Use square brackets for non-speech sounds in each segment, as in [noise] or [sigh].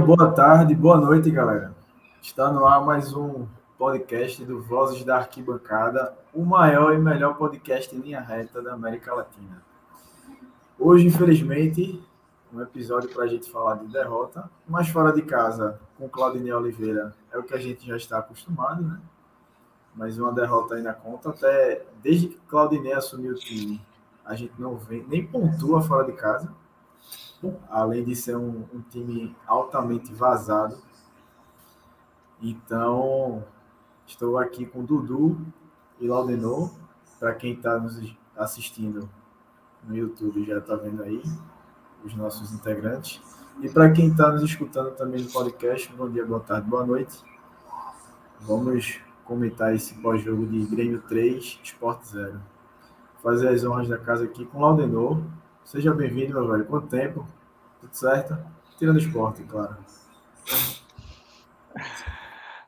boa tarde, boa noite, galera. Está no ar mais um podcast do Vozes da Arquibancada, o maior e melhor podcast em linha reta da América Latina. Hoje, infelizmente, um episódio para a gente falar de derrota, mas fora de casa, com Claudinei Oliveira, é o que a gente já está acostumado, né? Mas uma derrota aí na conta, até desde que Claudinei assumiu o time, a gente não vem, nem pontua fora de casa além de ser um, um time altamente vazado. Então, estou aqui com Dudu e Laudenor. Para quem está nos assistindo no YouTube, já está vendo aí os nossos integrantes. E para quem está nos escutando também no podcast, bom dia, boa tarde, boa noite. Vamos comentar esse pós-jogo de Grêmio 3, Sport 0. Fazer as honras da casa aqui com Laudenor, Seja bem-vindo, meu velho. Quanto tempo? Tudo certo? Tirando esporte, claro.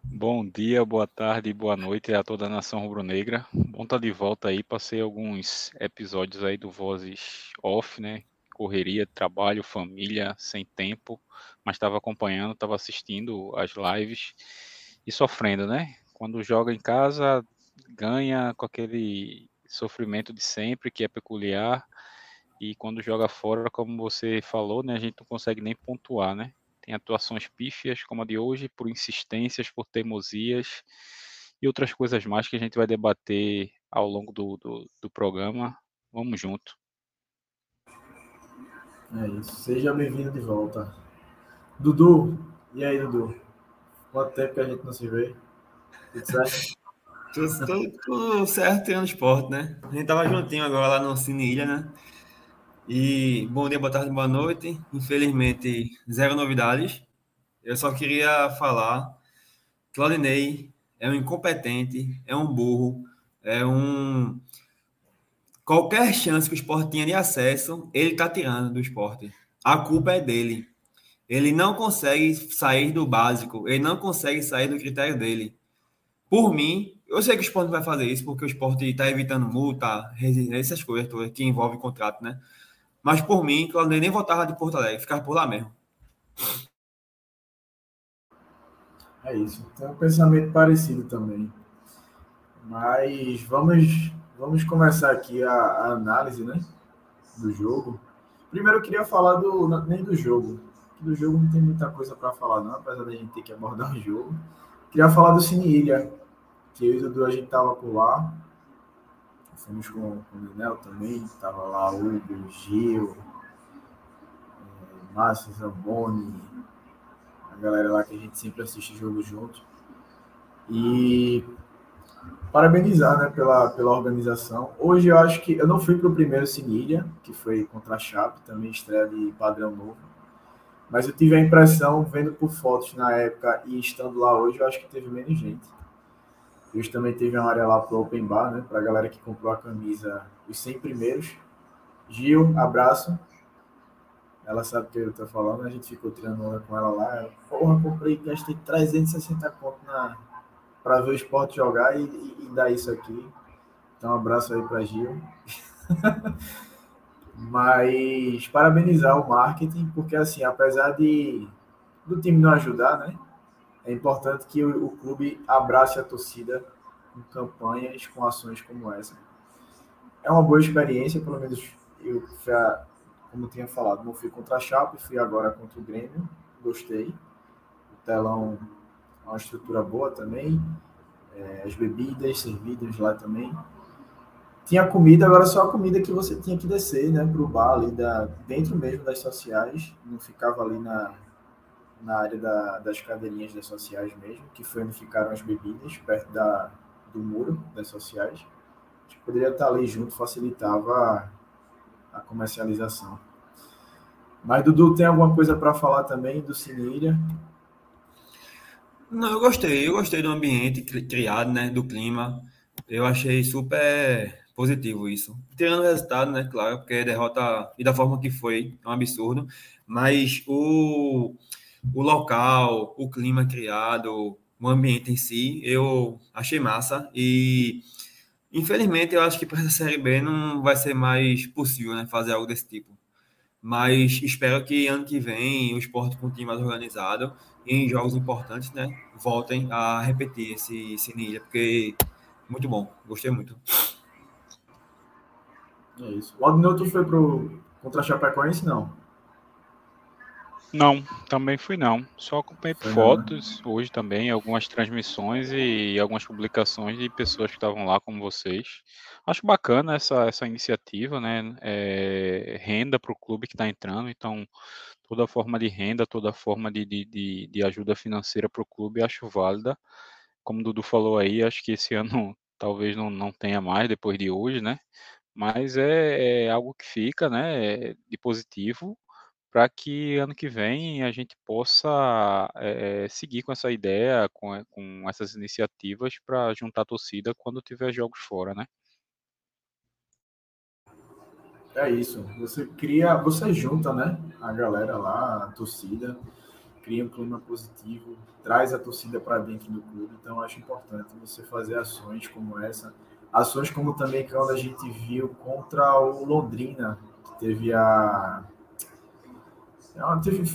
Bom dia, boa tarde, boa noite a toda a nação rubro-negra. Bom estar de volta aí, passei alguns episódios aí do Vozes Off, né? Correria, trabalho, família, sem tempo, mas estava acompanhando, estava assistindo as lives e sofrendo, né? Quando joga em casa, ganha com aquele sofrimento de sempre, que é peculiar, e quando joga fora, como você falou, né, a gente não consegue nem pontuar, né? Tem atuações pífias, como a de hoje, por insistências, por teimosias e outras coisas mais que a gente vai debater ao longo do, do, do programa. Vamos junto. É isso. Seja bem-vindo de volta. Dudu, e aí, Dudu? Quanto tempo que a gente não se vê? Tudo certo? [laughs] tudo, tudo, certo e no esporte, né? A gente tava juntinho agora lá no Cine Ilha, né? E bom dia, boa tarde, boa noite. Infelizmente, zero novidades. Eu só queria falar: Claudinei é um incompetente, é um burro, é um. Qualquer chance que o esporte tinha de acesso, ele está tirando do esporte. A culpa é dele. Ele não consegue sair do básico, ele não consegue sair do critério dele. Por mim, eu sei que o esporte vai fazer isso, porque o esporte está evitando multa, essas coisas todas que envolvem contrato, né? Mas por mim, Claudinei nem voltava de Porto Alegre, ficava por lá mesmo. É isso. Tem um pensamento parecido também. Mas vamos, vamos começar aqui a, a análise né, do jogo. Primeiro eu queria falar do, nem do jogo. Do jogo não tem muita coisa para falar, não, apesar da gente ter que abordar o jogo. Queria falar do Cine Ilha, que eu e o Dudu a gente tava por lá. Fomos com, com o Linel também, estava lá o Hugo, Gil, é, Márcio Zamboni, a galera lá que a gente sempre assiste jogo junto. E parabenizar né, pela, pela organização. Hoje eu acho que eu não fui para o primeiro Sinilha, que foi contra a Chape, também estreia de padrão novo. Mas eu tive a impressão, vendo por fotos na época e estando lá hoje, eu acho que teve menos gente. Hoje também teve uma área lá para Open Bar, né? Para a galera que comprou a camisa, os 100 primeiros. Gil, abraço. Ela sabe o que eu estou falando, a gente ficou onda com ela lá. Porra, comprei, gastei 360 conto na para ver o esporte jogar e, e, e, dar isso aqui. Então, um abraço aí para Gil. [laughs] Mas parabenizar o marketing, porque assim, apesar de do time não ajudar, né? É importante que o, o clube abrace a torcida em campanhas com ações como essa. É uma boa experiência, pelo menos eu, como tinha falado, não fui contra a Chape, fui agora contra o Grêmio, gostei. O telão é uma estrutura boa também, é, as bebidas servidas lá também. Tinha comida, agora só a comida que você tinha que descer, né, para o bar ali da, dentro mesmo das sociais, não ficava ali na, na área da, das cadeirinhas das sociais mesmo, que foi onde ficaram as bebidas, perto da, do muro das sociais. que poderia estar ali junto, facilitava a, a comercialização. Mas, Dudu, tem alguma coisa para falar também do Cineira? Não, eu gostei. Eu gostei do ambiente criado, né? Do clima. Eu achei super positivo isso. Tirando o resultado, né? Claro, porque a derrota e da forma que foi é um absurdo. Mas o o local, o clima criado, o ambiente em si, eu achei massa e infelizmente eu acho que para essa série B não vai ser mais possível, né, fazer algo desse tipo. mas espero que ano que vem o esporte time mais organizado em jogos importantes, né, voltem a repetir esse Cine porque muito bom, gostei muito. É isso. O Adnoto foi pro contra a Chapecoense, não? Não, também fui não. Só acompanhei foi fotos não, né? hoje também, algumas transmissões e algumas publicações de pessoas que estavam lá como vocês. Acho bacana essa, essa iniciativa, né? É, renda para o clube que está entrando, então toda forma de renda, toda forma de, de, de, de ajuda financeira para o clube acho válida. Como o Dudu falou aí, acho que esse [laughs] ano talvez não, não tenha mais depois de hoje, né? Mas é, é algo que fica, né? De positivo para que ano que vem a gente possa é, seguir com essa ideia, com, eh, com essas iniciativas para juntar a torcida quando tiver jogos fora, né? É isso. Você cria, você junta, né? A galera lá, a torcida, cria um clima positivo, traz a torcida para dentro do clube. Então, acho importante você fazer ações como essa. Ações como também quando a gente viu contra o Londrina, que teve a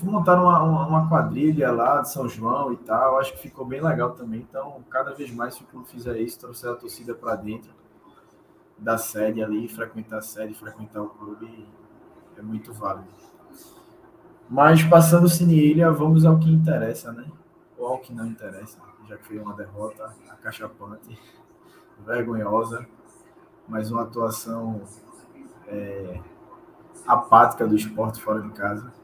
montaram uma, uma, quadrilha lá de São João e tal. Acho que ficou bem legal também. Então, cada vez mais, se o clube fizer isso, trouxer a torcida para dentro da sede ali, frequentar a sede, frequentar o clube, é muito válido. Mas, passando o Cine Ilha, vamos ao que interessa, né? Ou ao que não interessa, já que foi uma derrota acachapante, vergonhosa, mas uma atuação é, apática do esporte fora de casa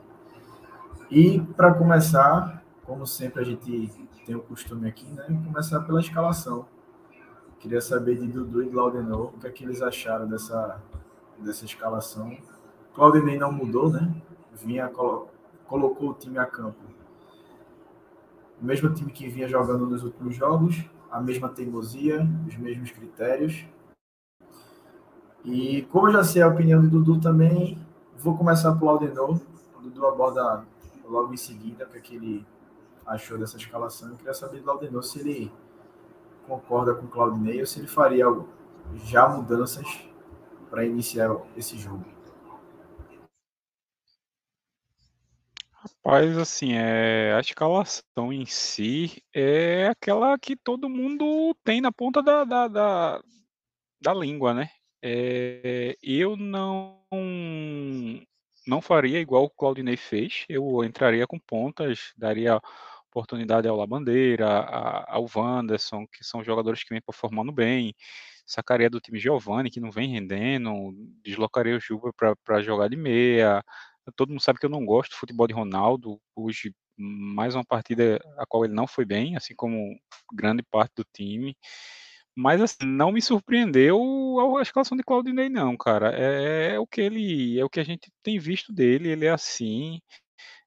e para começar, como sempre a gente tem o costume aqui, né? Começar pela escalação. Queria saber de Dudu e Claudinei o que é que eles acharam dessa, dessa escalação. Claudinei não mudou, né? Vinha, colocou o time a campo. O mesmo time que vinha jogando nos últimos jogos, a mesma teimosia, os mesmos critérios. E como eu já sei a opinião do Dudu também, vou começar pelo Aldenor. O Dudu aborda logo em seguida o que, é que ele achou dessa escalação. Eu queria saber do Laudenor se ele concorda com o Claudinei ou se ele faria já mudanças para iniciar esse jogo. Rapaz, assim, é, a escalação em si é aquela que todo mundo tem na ponta da, da, da, da língua, né? É, eu não não faria igual o Claudinei fez, eu entraria com pontas, daria oportunidade ao Labandeira, ao Wanderson, que são jogadores que vêm performando bem, sacaria do time Giovanni, que não vem rendendo, deslocaria o Juba para jogar de meia. Todo mundo sabe que eu não gosto do futebol de Ronaldo, hoje mais uma partida a qual ele não foi bem, assim como grande parte do time. Mas assim, não me surpreendeu a escalação de Claudinei não, cara. É, é, o que ele, é o que a gente tem visto dele. Ele é assim.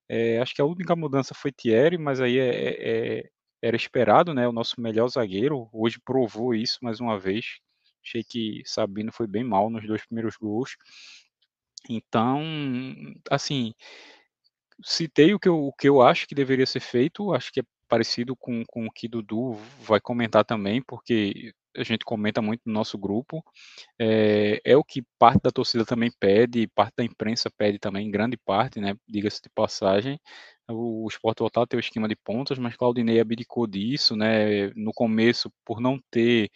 É, acho que a única mudança foi Thierry, mas aí é, é, é, era esperado, né? O nosso melhor zagueiro hoje provou isso mais uma vez. Achei que Sabino foi bem mal nos dois primeiros gols. Então, assim, citei o que eu, o que eu acho que deveria ser feito. Acho que é parecido com, com o que Dudu vai comentar também, porque a gente comenta muito no nosso grupo. É, é, o que parte da torcida também pede, parte da imprensa pede também, grande parte, né? Diga-se de passagem. O, Sport voltar a ter o esquema de pontas, mas Claudinei abdicou disso, né? No começo, por não ter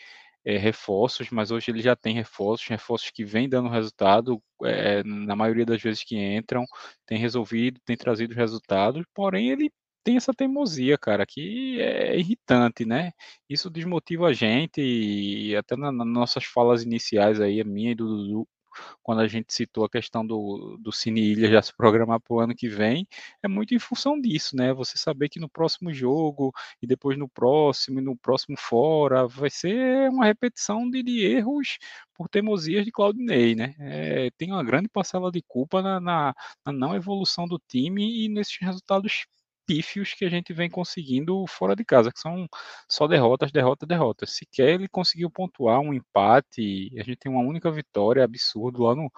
é, reforços, mas hoje ele já tem reforços, reforços que vêm dando resultado, é, na maioria das vezes que entram, tem resolvido, tem trazido resultados, porém ele tem essa teimosia, cara, que é irritante, né? Isso desmotiva a gente e até nas nossas falas iniciais aí, a minha e do Dudu, quando a gente citou a questão do, do Cine Ilha já se programar para o ano que vem, é muito em função disso, né? Você saber que no próximo jogo, e depois no próximo, e no próximo fora, vai ser uma repetição de, de erros por teimosias de Claudinei, né? É, tem uma grande parcela de culpa na, na, na não evolução do time e nesses resultados pífios que a gente vem conseguindo fora de casa, que são só derrotas, derrotas, derrotas. Sequer ele conseguiu pontuar um empate, a gente tem uma única vitória absurdo lá no,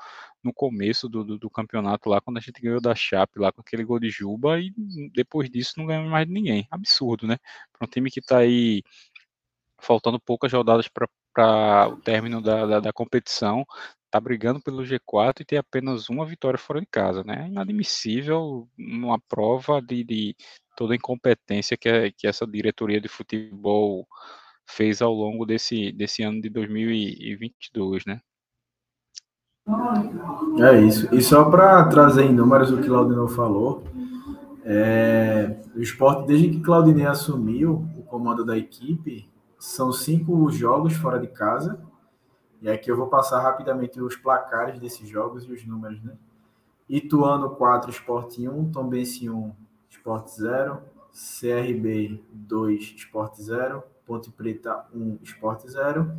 no começo do, do, do, campeonato, lá quando a gente ganhou da Chape, lá com aquele gol de Juba, e depois disso não ganhamos mais de ninguém. Absurdo, né? Para um time que está aí faltando poucas rodadas para o término da, da, da competição, está brigando pelo G4 e tem apenas uma vitória fora de casa, né? Inadmissível uma prova de, de toda a incompetência que, é, que essa diretoria de futebol fez ao longo desse, desse ano de 2022, né? É isso. E só para trazer em números o que Claudinei falou, é, o esporte, desde que Claudinei assumiu o comando da equipe, são cinco jogos fora de casa e aqui eu vou passar rapidamente os placares desses jogos e os números, né? Ituano 4, Sport 1, Tombense 1, Sport 0, CRB 2, Sport 0, Ponte Preta 1, Sport 0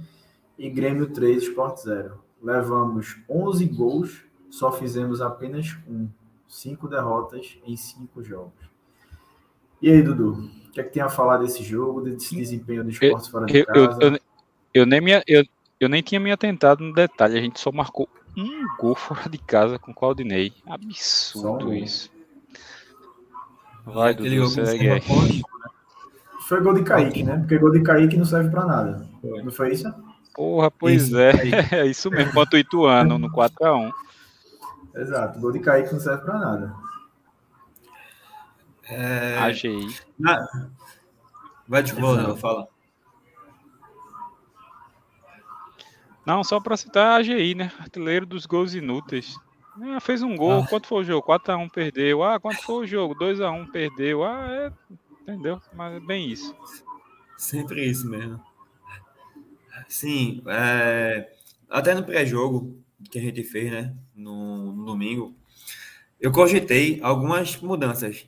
e Grêmio 3, Sport 0. Levamos 11 gols, só fizemos apenas um. Cinco derrotas em cinco jogos. E aí, Dudu? O que é que tem a falar desse jogo, desse desempenho do esporte fora de casa? Eu, eu, eu, nem me, eu, eu nem tinha me atentado no detalhe, a gente só marcou um gol fora de casa com o Claudinei. Absurdo um isso. Vai, Dudu, segue aí. Foi gol de Kaique, né? Porque gol de Kaique não serve pra nada. Não foi isso? Porra, pois isso, é. [laughs] É isso mesmo, quanto o Ituano no 4x1. Exato, gol de Kaique não serve pra nada. É... AGI. Na... Vai de boa, fala. Não, só para citar a AGI, né? Artilheiro dos gols inúteis. Ah, fez um gol, ah. quanto foi o jogo? 4x1 perdeu. Ah, quanto foi o jogo? 2x1 perdeu. Ah, é. Entendeu? Mas é bem isso. Sempre isso mesmo. Sim, é... até no pré-jogo que a gente fez, né? No, no domingo, eu cogitei algumas mudanças.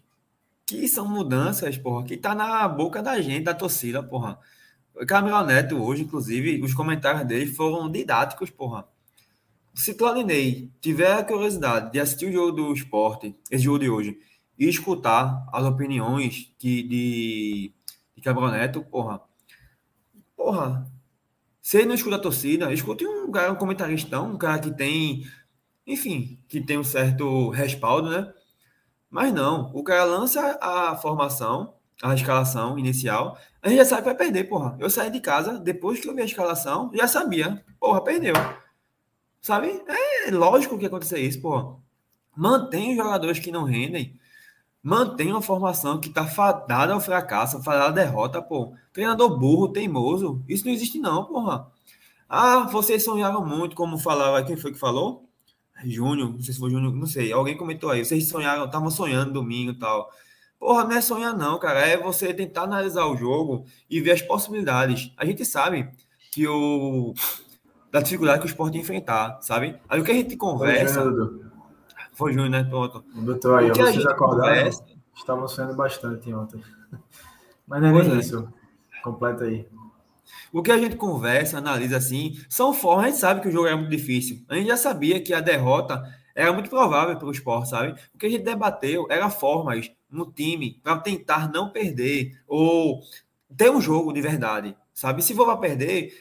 Que são mudanças, porra, que tá na boca da gente, da torcida, porra. O Camilo Neto, hoje, inclusive, os comentários dele foram didáticos, porra. Se Claudinei tiver a curiosidade de assistir o jogo do esporte, esse jogo de hoje, e escutar as opiniões de, de, de Neto, porra. Porra. Se ele não escuta a torcida, escute um cara, um comentarista, um cara que tem, enfim, que tem um certo respaldo, né? Mas não, o cara lança a formação, a escalação inicial, a gente já sabe que vai perder, porra. Eu saí de casa, depois que eu vi a escalação, já sabia. Porra, perdeu. Sabe? É lógico que acontecer isso, porra. Mantém os jogadores que não rendem. Mantém uma formação que tá fadada ao fracasso, fadada à derrota, pô. Treinador burro, teimoso. Isso não existe, não, porra. Ah, vocês sonharam muito, como falava. Quem foi que falou? Júnior, não sei se foi Júnior, não sei. Alguém comentou aí. Vocês sonharam, estavam sonhando domingo e tal. Porra, não é sonhar, não, cara. É você tentar analisar o jogo e ver as possibilidades. A gente sabe que o. da dificuldade que o esporte enfrentar, sabe? Aí o que a gente conversa. Foi Júnior, né? Pronto. Doutor, aí, vocês acordaram. Conversa... Estavam sonhando bastante ontem. [laughs] Mas não é nem é. isso. Completa aí. O que a gente conversa, analisa assim, são formas. A gente sabe que o jogo é muito difícil. A gente já sabia que a derrota era muito provável para o esporte, sabe? O que a gente debateu era formas no time para tentar não perder ou ter um jogo de verdade, sabe? Se for para perder,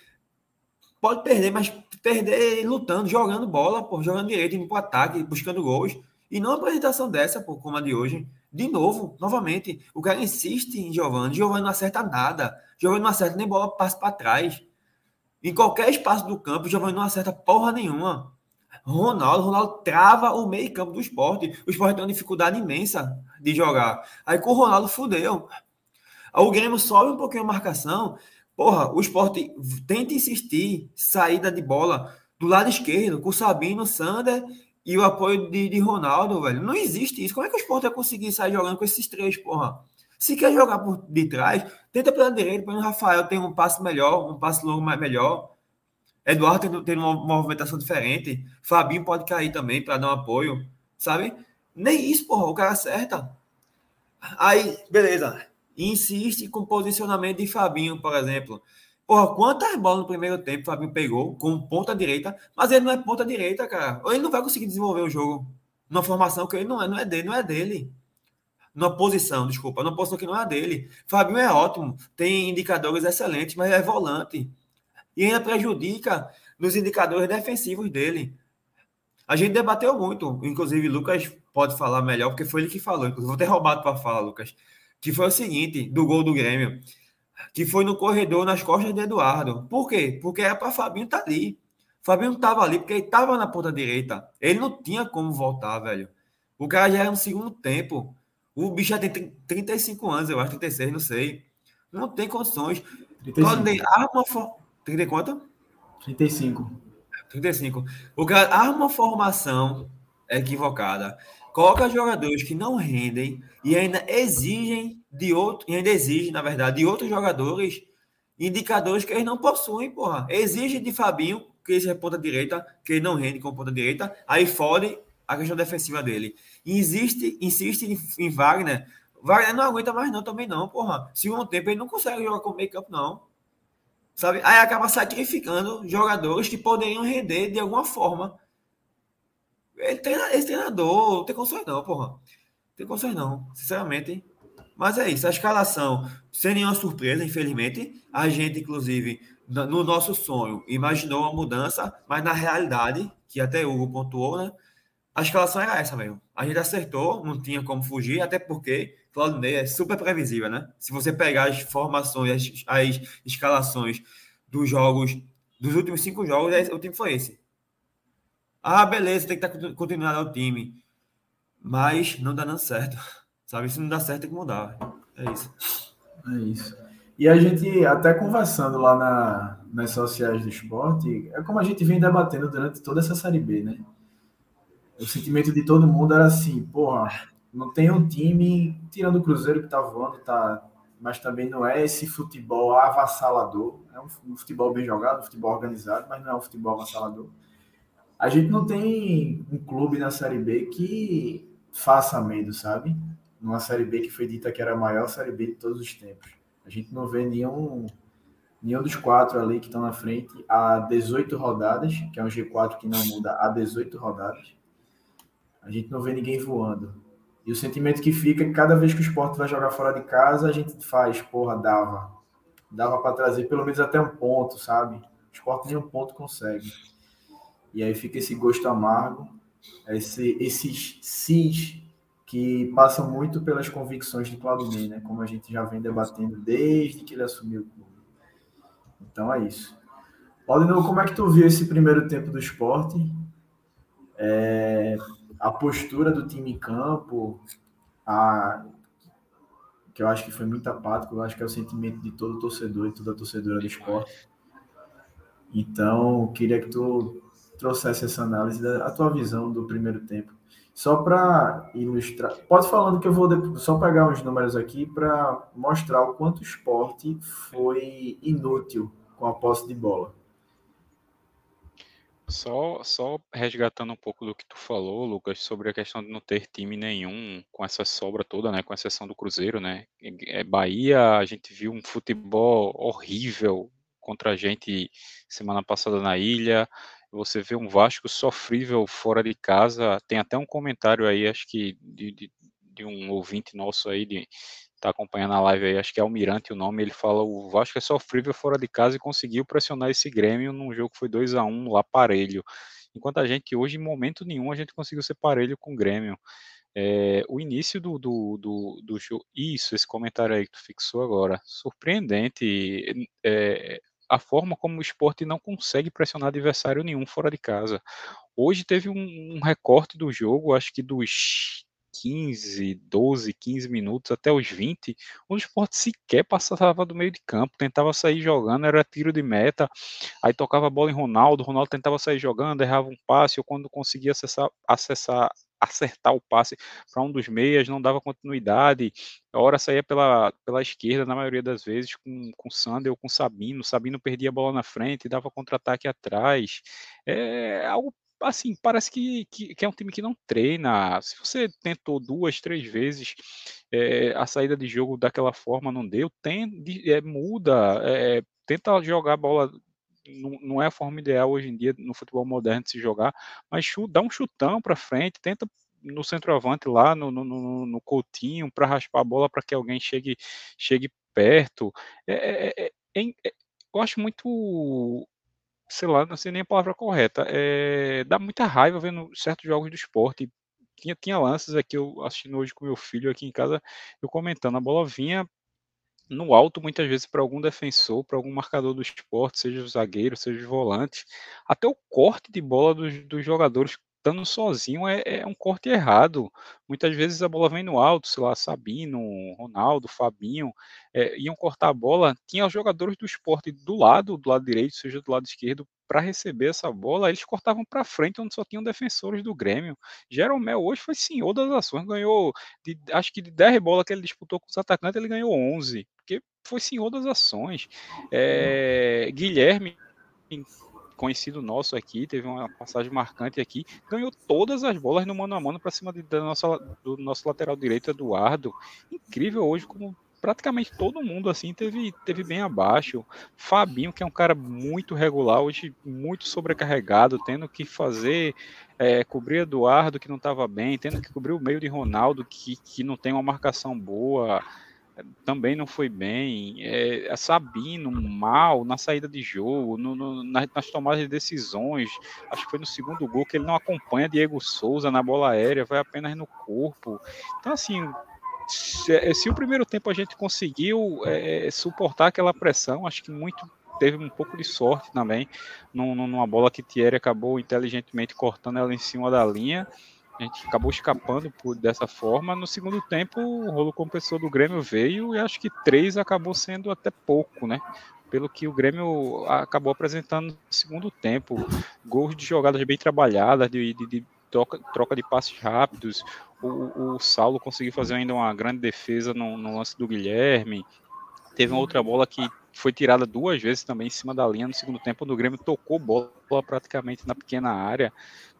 pode perder, mas perder lutando, jogando bola, jogando direito, indo para ataque, buscando gols. E não uma apresentação dessa, pô, como a de hoje. De novo, novamente, o cara insiste em Giovanni. Giovanni não acerta nada. Giovanni não acerta nem bola passa para trás. Em qualquer espaço do campo, Giovanni não acerta porra nenhuma. Ronaldo, Ronaldo trava o meio campo do esporte. O esporte tem uma dificuldade imensa de jogar. Aí com o Ronaldo fudeu. O Grêmio sobe um pouquinho a marcação. Porra, o esporte tenta insistir, saída de bola do lado esquerdo, com o Sabino, Sander e o apoio de, de Ronaldo, velho. Não existe isso. Como é que o esporte vai conseguir sair jogando com esses três, porra? Se quer jogar por de trás, tenta pela direita, para o Rafael tem um passe melhor, um passe longo mais melhor. Eduardo tendo uma movimentação diferente. Fabinho pode cair também para dar um apoio, sabe? Nem isso, porra, o cara acerta. Aí, beleza. Insiste com posicionamento de Fabinho, por exemplo. Porra, quantas bolas no primeiro tempo o Fabinho pegou com ponta direita, mas ele não é ponta direita, cara. Ele não vai conseguir desenvolver o jogo numa formação que ele não é, não é dele, não é dele. Numa posição, desculpa, numa posição que não é dele. Fabinho é ótimo, tem indicadores excelentes, mas é volante e ainda prejudica nos indicadores defensivos dele. A gente debateu muito, inclusive Lucas pode falar melhor, porque foi ele que falou, inclusive vou ter roubado para falar, Lucas, que foi o seguinte, do gol do Grêmio. Que foi no corredor nas costas de Eduardo. Por quê? Porque era para Fabinho estar tá ali. Fabinho não estava ali porque ele estava na ponta direita. Ele não tinha como voltar, velho. O cara já era no segundo tempo. O bicho já tem 35 anos, eu acho, 36, não sei. Não tem condições. 35. Quando arma for... 30 quanto? 35. 35. O cara arma uma formação equivocada. Coloca jogadores que não rendem e ainda exigem de outro, e ainda exige, na verdade, de outros jogadores indicadores que eles não possuem, porra. Exige de Fabinho, que ele é ponta direita, que ele não rende com ponta direita, aí fode a questão defensiva dele. Insiste, insiste em, em Wagner. Wagner não aguenta mais não, também não, porra. Segundo tempo ele não consegue jogar com meio campo, não. Sabe? Aí acaba sacrificando jogadores que poderiam render de alguma forma. Ele treina, esse treinador não tem condições não, porra. Não tem condições não, sinceramente. Mas é isso, a escalação, sem nenhuma surpresa, infelizmente. A gente, inclusive, no nosso sonho, imaginou uma mudança, mas na realidade, que até o Hugo pontuou, né? A escalação era essa mesmo. A gente acertou, não tinha como fugir, até porque Claudinei é super previsível, né? Se você pegar as formações, as, as escalações dos jogos, dos últimos cinco jogos, é o time foi esse. Ah, beleza, tem que estar continuando o time. Mas não dá dando certo. [laughs] Sabe? Se não dá certo, tem que mudar. É isso. É isso. E a gente, até conversando lá na, nas sociais do esporte, é como a gente vem debatendo durante toda essa Série B, né? O sentimento de todo mundo era assim, porra, não tem um time, tirando o Cruzeiro que tá voando, tá, mas também não é esse futebol avassalador. É um futebol bem jogado, um futebol organizado, mas não é um futebol avassalador. A gente não tem um clube na Série B que faça medo, sabe? Numa Série B que foi dita que era a maior Série B de todos os tempos. A gente não vê nenhum, nenhum dos quatro ali que estão na frente há 18 rodadas, que é um G4 que não muda há 18 rodadas. A gente não vê ninguém voando. E o sentimento que fica é que cada vez que o esporte vai jogar fora de casa, a gente faz, porra, dava. Dava para trazer pelo menos até um ponto, sabe? O esporte nem um ponto consegue. E aí fica esse gosto amargo, esse, esses cis que passam muito pelas convicções de Claudinei, né? Como a gente já vem debatendo desde que ele assumiu o clube. Então é isso. Claudinei, como é que tu viu esse primeiro tempo do esporte? É, a postura do time em campo, a, que eu acho que foi muito apático, eu acho que é o sentimento de todo torcedor e toda torcedora do esporte. Então, queria que tu trouxesse essa análise da tua visão do primeiro tempo. Só para ilustrar, pode falando que eu vou só pegar uns números aqui para mostrar o quanto o esporte foi inútil com a posse de bola. Só, só resgatando um pouco do que tu falou, Lucas, sobre a questão de não ter time nenhum com essa sobra toda, né, com exceção do Cruzeiro, né? É, Bahia, a gente viu um futebol horrível contra a gente semana passada na ilha. Você vê um Vasco sofrível fora de casa. Tem até um comentário aí, acho que de, de, de um ouvinte nosso aí de tá acompanhando a live aí, acho que é Almirante o nome, ele fala o Vasco é sofrível fora de casa e conseguiu pressionar esse Grêmio num jogo que foi 2 a 1 lá parelho. Enquanto a gente hoje, em momento nenhum, a gente conseguiu ser parelho com o Grêmio. É, o início do, do, do, do jogo, isso, esse comentário aí que tu fixou agora, surpreendente é, a forma como o esporte não consegue pressionar adversário nenhum fora de casa. Hoje teve um, um recorte do jogo, acho que dos 15, 12, 15 minutos até os 20, o esporte sequer passava do meio de campo, tentava sair jogando, era tiro de meta, aí tocava a bola em Ronaldo, Ronaldo tentava sair jogando, errava um passe, ou quando conseguia acessar, acessar acertar o passe para um dos meias, não dava continuidade, a hora saía pela, pela esquerda, na maioria das vezes, com, com Sander ou com Sabino, Sabino perdia a bola na frente, dava contra-ataque atrás, é algo assim, parece que, que, que, é um time que não treina. Se você tentou duas, três vezes é, a saída de jogo daquela forma, não deu, tem, é, muda, é, tenta jogar a bola. Não, não, é a forma ideal hoje em dia no futebol moderno de se jogar, mas dá um chutão para frente, tenta no centroavante lá, no, no, no, no Coutinho, para raspar a bola para que alguém chegue, chegue perto. É, é, é, eu acho muito sei lá, não sei nem a palavra correta. É, dá muita raiva vendo certos jogos do esporte. Tinha, tinha lances aqui, eu assistindo hoje com meu filho aqui em casa, eu comentando, a bola vinha no alto, muitas vezes, para algum defensor, para algum marcador do esporte, seja o zagueiro, seja os volantes, até o corte de bola dos, dos jogadores estando sozinho é, é, um corte errado. Muitas vezes a bola vem no alto, sei lá, Sabino, Ronaldo, Fabinho, é, iam cortar a bola, tinha os jogadores do esporte do lado, do lado direito, seja do lado esquerdo, para receber essa bola, eles cortavam para frente, onde só tinham defensores do Grêmio. Jeromel hoje foi senhor das ações, ganhou, de, acho que de 10 bolas que ele disputou com os atacantes, ele ganhou 11, porque foi senhor das ações. É, Guilherme conhecido nosso aqui, teve uma passagem marcante aqui, ganhou todas as bolas no mano a mano para cima de, da nossa, do nosso lateral direito, Eduardo. Incrível hoje como praticamente todo mundo assim teve, teve bem abaixo. Fabinho, que é um cara muito regular, hoje muito sobrecarregado, tendo que fazer é, cobrir Eduardo, que não estava bem, tendo que cobrir o meio de Ronaldo, que, que não tem uma marcação boa também não foi bem. É, é, Sabino, mal na saída de jogo, no, no, nas, nas, tomadas de decisões. Acho que foi no segundo gol que ele não acompanha Diego Souza na bola aérea, vai apenas no corpo. Então, assim, se, se o primeiro tempo a gente conseguiu é, suportar aquela pressão, acho que muito teve um pouco de sorte também numa bola que Thierry acabou inteligentemente cortando ela em cima da linha a gente acabou escapando por dessa forma. No segundo tempo, o rolo compressor do Grêmio veio e acho que três acabou sendo até pouco, né? Pelo que o Grêmio acabou apresentando no segundo tempo. Gols de jogadas bem trabalhadas, de, de, de troca, troca de passes rápidos. O, o, Saulo conseguiu fazer ainda uma grande defesa no, no lance do Guilherme. Teve uma outra bola que foi tirada duas vezes também em cima da linha no segundo tempo, o Grêmio tocou bola praticamente na pequena área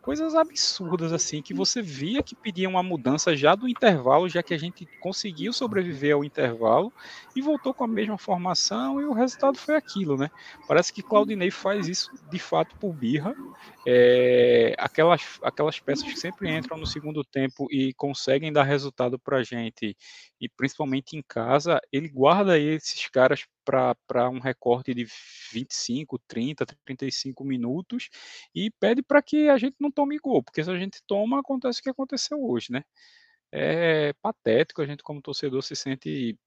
coisas absurdas assim que você via que pediam uma mudança já do intervalo, já que a gente conseguiu sobreviver ao intervalo e voltou com a mesma formação e o resultado foi aquilo, né? Parece que Claudinei faz isso de fato por birra. É, aquelas, aquelas peças que sempre entram no segundo tempo e conseguem dar resultado para a gente, e principalmente em casa, ele guarda esses caras para um recorte de 25, 30, 35 minutos e pede para que a gente não tome gol, porque se a gente toma, acontece o que aconteceu hoje, né? É patético, a gente como torcedor se sente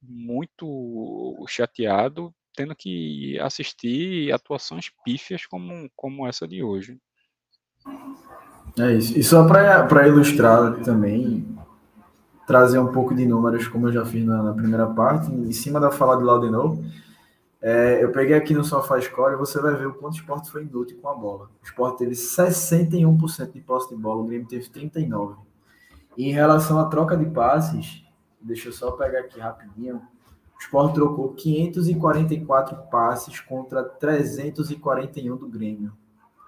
muito chateado tendo que assistir atuações pífias como, como essa de hoje. É isso. E só para ilustrar também, trazer um pouco de números, como eu já fiz na, na primeira parte, em cima da fala de Laudenor, é, eu peguei aqui no SofaScore e você vai ver o quanto o esporte foi inútil com a bola. O esporte teve 61% de posse de bola, o Grêmio teve 39%. E em relação à troca de passes, deixa eu só pegar aqui rapidinho, o esporte trocou 544 passes contra 341 do Grêmio.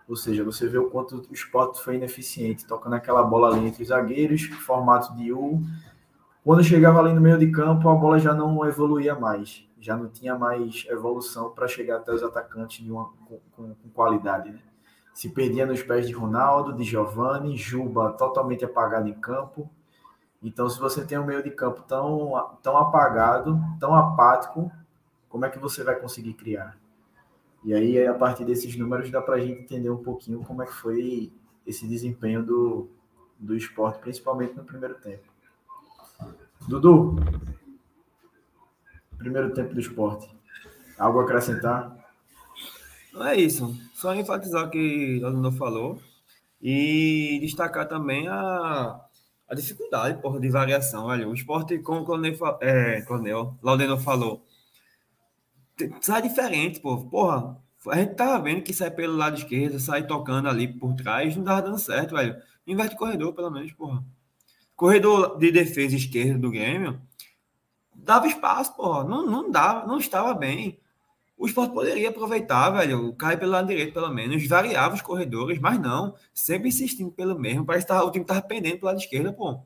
Ou seja, você vê o quanto o esporte foi ineficiente, tocando aquela bola ali entre os zagueiros, formato de U, quando chegava ali no meio de campo, a bola já não evoluía mais, já não tinha mais evolução para chegar até os atacantes uma, com, com, com, qualidade. Né? Se perdia nos pés de Ronaldo, de Giovani, Juba totalmente apagado em campo. Então, se você tem um meio de campo tão, tão apagado, tão apático, como é que você vai conseguir criar? E aí, a partir desses números, dá para a gente entender um pouquinho como é que foi esse desempenho do, do esporte, principalmente no primeiro tempo. Dudu, primeiro tempo do esporte. Algo a acrescentar? Não é isso. Só enfatizar o que o Leonel falou e destacar também a, a dificuldade porra, de variação. Olha, o esporte, como o Coronel, é, Laudeno falou, sai diferente, pô. Porra, a gente tava vendo que sai pelo lado esquerdo, sai tocando ali por trás, não tava dando certo, velho. Inverte corredor, pelo menos, porra. Corredor de defesa esquerda do Grêmio dava espaço, porra. Não, não dava, não estava bem. O esporte poderia aproveitar, velho, cai pelo lado direito, pelo menos, variava os corredores, mas não, sempre insistindo pelo mesmo. Parece que o time estava pendendo pelo lado esquerdo, pô.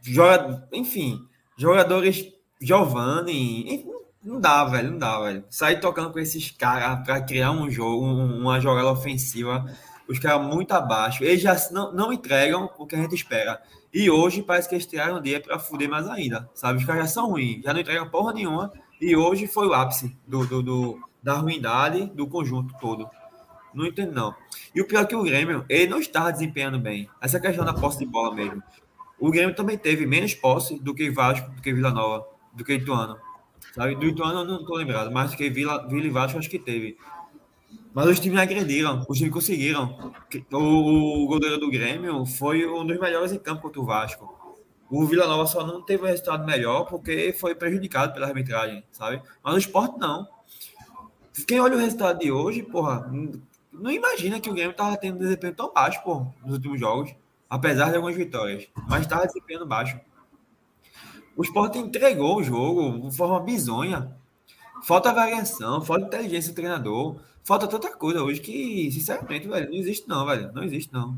Joga, enfim, jogadores Giovanni, não dá, velho, não dá, velho. Sair tocando com esses caras para criar um jogo, uma jogada ofensiva os caras muito abaixo. Eles já não, não entregam o que a gente espera. E hoje parece que eles tiraram o dia para fuder mais ainda, sabe? Os caras já são ruins, já não entregam porra nenhuma. E hoje foi o ápice do, do, do da ruindade do conjunto todo. Não entendo, não. E o pior é que o Grêmio, ele não estava desempenhando bem. Essa questão da posse de bola mesmo. O Grêmio também teve menos posse do que Vasco, do que Vila Nova. do que Ituano. Sabe? Do Ituano eu não estou lembrado, mas que Vila, Vila e Vasco acho que teve. Mas os times agrediram, os times conseguiram. O, o goleiro do Grêmio foi um dos melhores em campo contra o Vasco. O Vila Nova só não teve um resultado melhor porque foi prejudicado pela arbitragem, sabe? Mas o esporte não. Quem olha o resultado de hoje, porra, não imagina que o Grêmio tava tendo um desempenho tão baixo, porra, nos últimos jogos, apesar de algumas vitórias. Mas tava desempenhando baixo. O esporte entregou o jogo de forma bizonha. Falta variação, falta inteligência do treinador, falta tanta coisa hoje que, sinceramente, velho, não existe não, velho. Não existe não.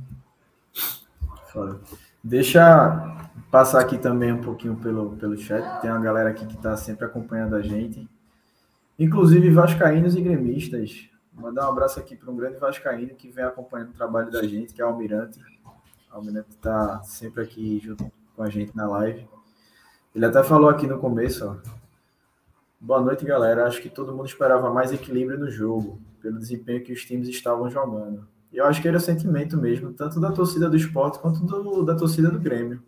Deixa passar aqui também um pouquinho pelo, pelo chat. Tem uma galera aqui que está sempre acompanhando a gente. Inclusive vascaínos e gremistas. Mandar um abraço aqui para um grande vascaíno que vem acompanhando o trabalho da gente, que é o Almirante. O Almirante está sempre aqui junto com a gente na live. Ele até falou aqui no começo, ó. Boa noite, galera. Acho que todo mundo esperava mais equilíbrio no jogo, pelo desempenho que os times estavam jogando. E eu acho que era o sentimento mesmo, tanto da torcida do esporte quanto do, da torcida do Grêmio.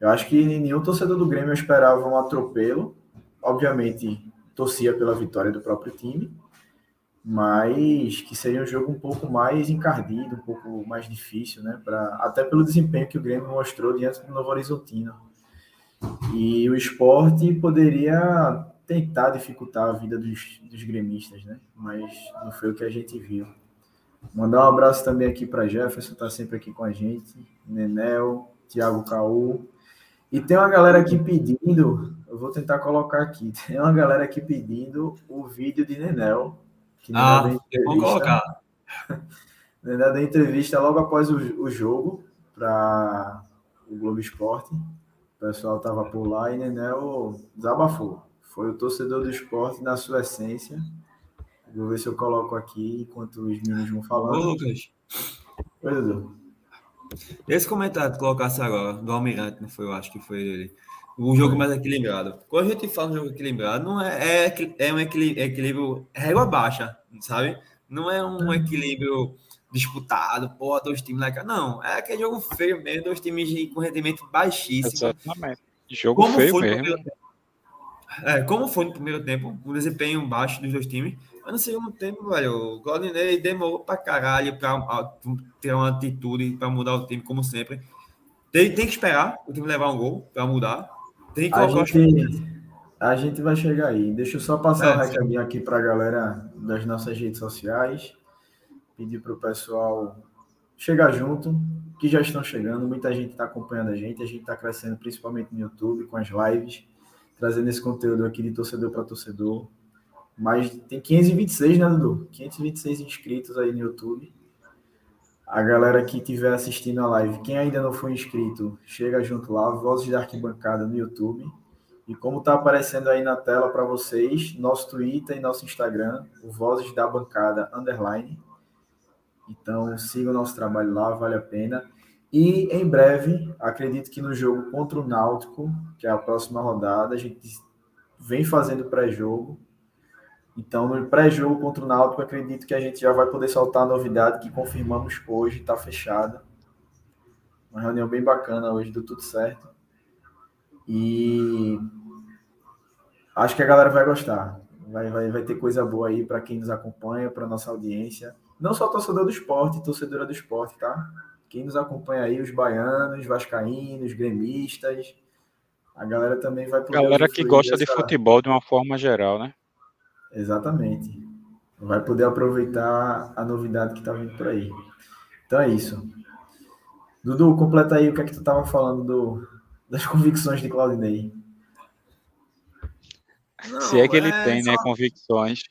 Eu acho que nenhum torcedor do Grêmio esperava um atropelo. Obviamente, torcia pela vitória do próprio time, mas que seria um jogo um pouco mais encardido, um pouco mais difícil, né? Pra, até pelo desempenho que o Grêmio mostrou diante do Novo Horizontino. E o esporte poderia tentar dificultar a vida dos, dos gremistas, né? Mas não foi o que a gente viu. Mandar um abraço também aqui para Jefferson, tá sempre aqui com a gente, Nenel, Thiago Caú. E tem uma galera aqui pedindo, eu vou tentar colocar aqui, [laughs] tem uma galera aqui pedindo o vídeo de Nenel. Que ah, vou colocar. [laughs] Nenel da entrevista logo após o, o jogo para o Globo Esporte. O pessoal tava por lá e Nenel desabafou. Foi o torcedor do esporte na sua essência Vou ver se eu coloco aqui enquanto os meninos vão falando. Ô, Lucas. Oi, Dudu. Esse comentário que colocasse agora, do Almirante, não foi? Eu acho que foi ele. O jogo mais equilibrado. Quando a gente fala um jogo equilibrado, não é, é, é um equilíbrio, equilíbrio régua baixa, sabe? Não é um equilíbrio disputado, pô, dois times lá. Não, é aquele jogo feio mesmo, dois times com rendimento baixíssimo. Exatamente. Jogo como feio mesmo. É, como foi no primeiro tempo, o desempenho baixo dos dois times. Mas no segundo tempo, velho, o Claudinei demorou pra caralho pra ter uma atitude pra mudar o time, como sempre. Tem, tem que esperar o time levar um gol pra mudar. Tem que a gente, a gente vai chegar aí. Deixa eu só passar é, o recadinho aqui pra galera das nossas redes sociais. Pedir pro pessoal chegar junto, que já estão chegando. Muita gente está acompanhando a gente. A gente está crescendo principalmente no YouTube, com as lives, trazendo esse conteúdo aqui de torcedor para torcedor. Mas tem 526, né, Dudu? 526 inscritos aí no YouTube. A galera que estiver assistindo a live, quem ainda não foi inscrito, chega junto lá, Vozes da Arquibancada no YouTube. E como está aparecendo aí na tela para vocês, nosso Twitter e nosso Instagram, o Vozes da Bancada Underline. Então sigam o nosso trabalho lá, vale a pena. E em breve, acredito que no jogo contra o Náutico, que é a próxima rodada, a gente vem fazendo pré-jogo então, no pré-jogo contra o Náutico, acredito que a gente já vai poder soltar a novidade que confirmamos hoje, está fechada. Uma reunião bem bacana hoje, deu tudo certo. E acho que a galera vai gostar. Vai, vai, vai ter coisa boa aí para quem nos acompanha, para nossa audiência. Não só torcedor do esporte, torcedora do esporte, tá? Quem nos acompanha aí, os baianos, vascaínos, gremistas. A galera também vai poder. Galera que gosta dessa... de futebol de uma forma geral, né? Exatamente. Vai poder aproveitar a novidade que está vindo por aí. Então é isso. Dudu, completa aí o que é que tu estava falando do, das convicções de Claudinei. Não, Se é que ele é tem, né, só... né, convicções.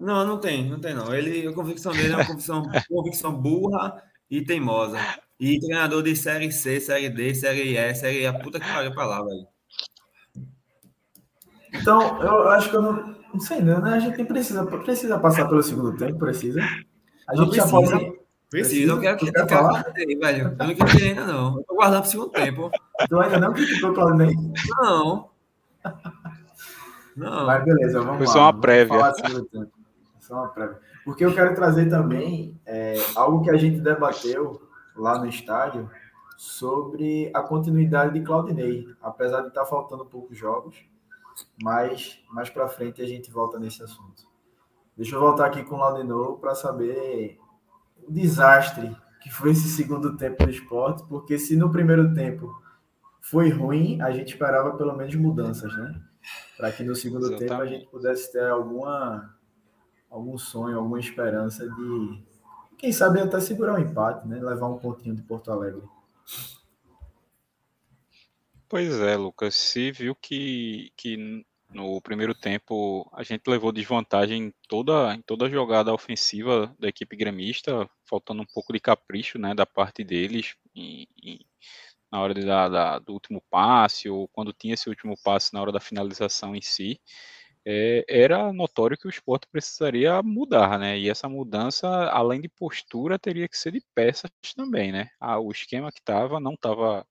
Não, não tem, não tem não. Ele, a convicção dele é uma convicção, convicção burra e teimosa. E treinador de Série C, Série D, Série E, Série A, puta que pariu pra lá, velho. Então, eu acho que eu não, não sei não, né? A gente precisa, precisa passar pelo segundo tempo, precisa. A gente já pode. Precisa, precisa, eu quero que eu falar. Aí, velho. Eu não quero ainda, não. Eu tô guardando pro segundo tempo. Tu ainda não criticou o Claudinei? Não. Não. Mas beleza, vamos Foi lá. só uma prévia. Só uma prévia. Porque eu quero trazer também é, algo que a gente debateu lá no estádio sobre a continuidade de Claudinei. Apesar de estar faltando poucos jogos, mas mais para frente a gente volta nesse assunto. Deixa eu voltar aqui com o Laudinô para saber o desastre que foi esse segundo tempo do esporte, porque se no primeiro tempo foi ruim, a gente esperava pelo menos mudanças, né? Para que no segundo Exatamente. tempo a gente pudesse ter alguma algum sonho, alguma esperança de quem sabe até segurar um empate, né? Levar um pontinho de Porto Alegre. Pois é, Lucas. Se viu que, que no primeiro tempo a gente levou desvantagem em toda, em toda a jogada ofensiva da equipe gremista, faltando um pouco de capricho né, da parte deles e, e na hora da, da, do último passe, ou quando tinha esse último passe na hora da finalização em si é, era notório que o esporte precisaria mudar, né? E essa mudança, além de postura, teria que ser de peças também, né? Ah, o esquema que estava não estava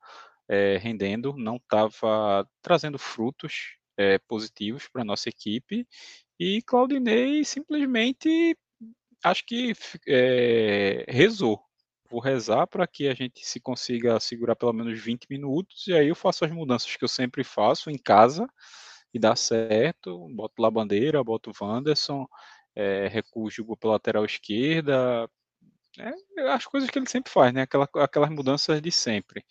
é, rendendo, não estava trazendo frutos é, positivos para nossa equipe, e Claudinei simplesmente acho que é, rezou. Vou rezar para que a gente se consiga segurar pelo menos 20 minutos, e aí eu faço as mudanças que eu sempre faço em casa e dá certo, boto lá bandeira, boto o Wanderson, é, recuo pela lateral esquerda, é, as coisas que ele sempre faz, né? Aquela, aquelas mudanças de sempre.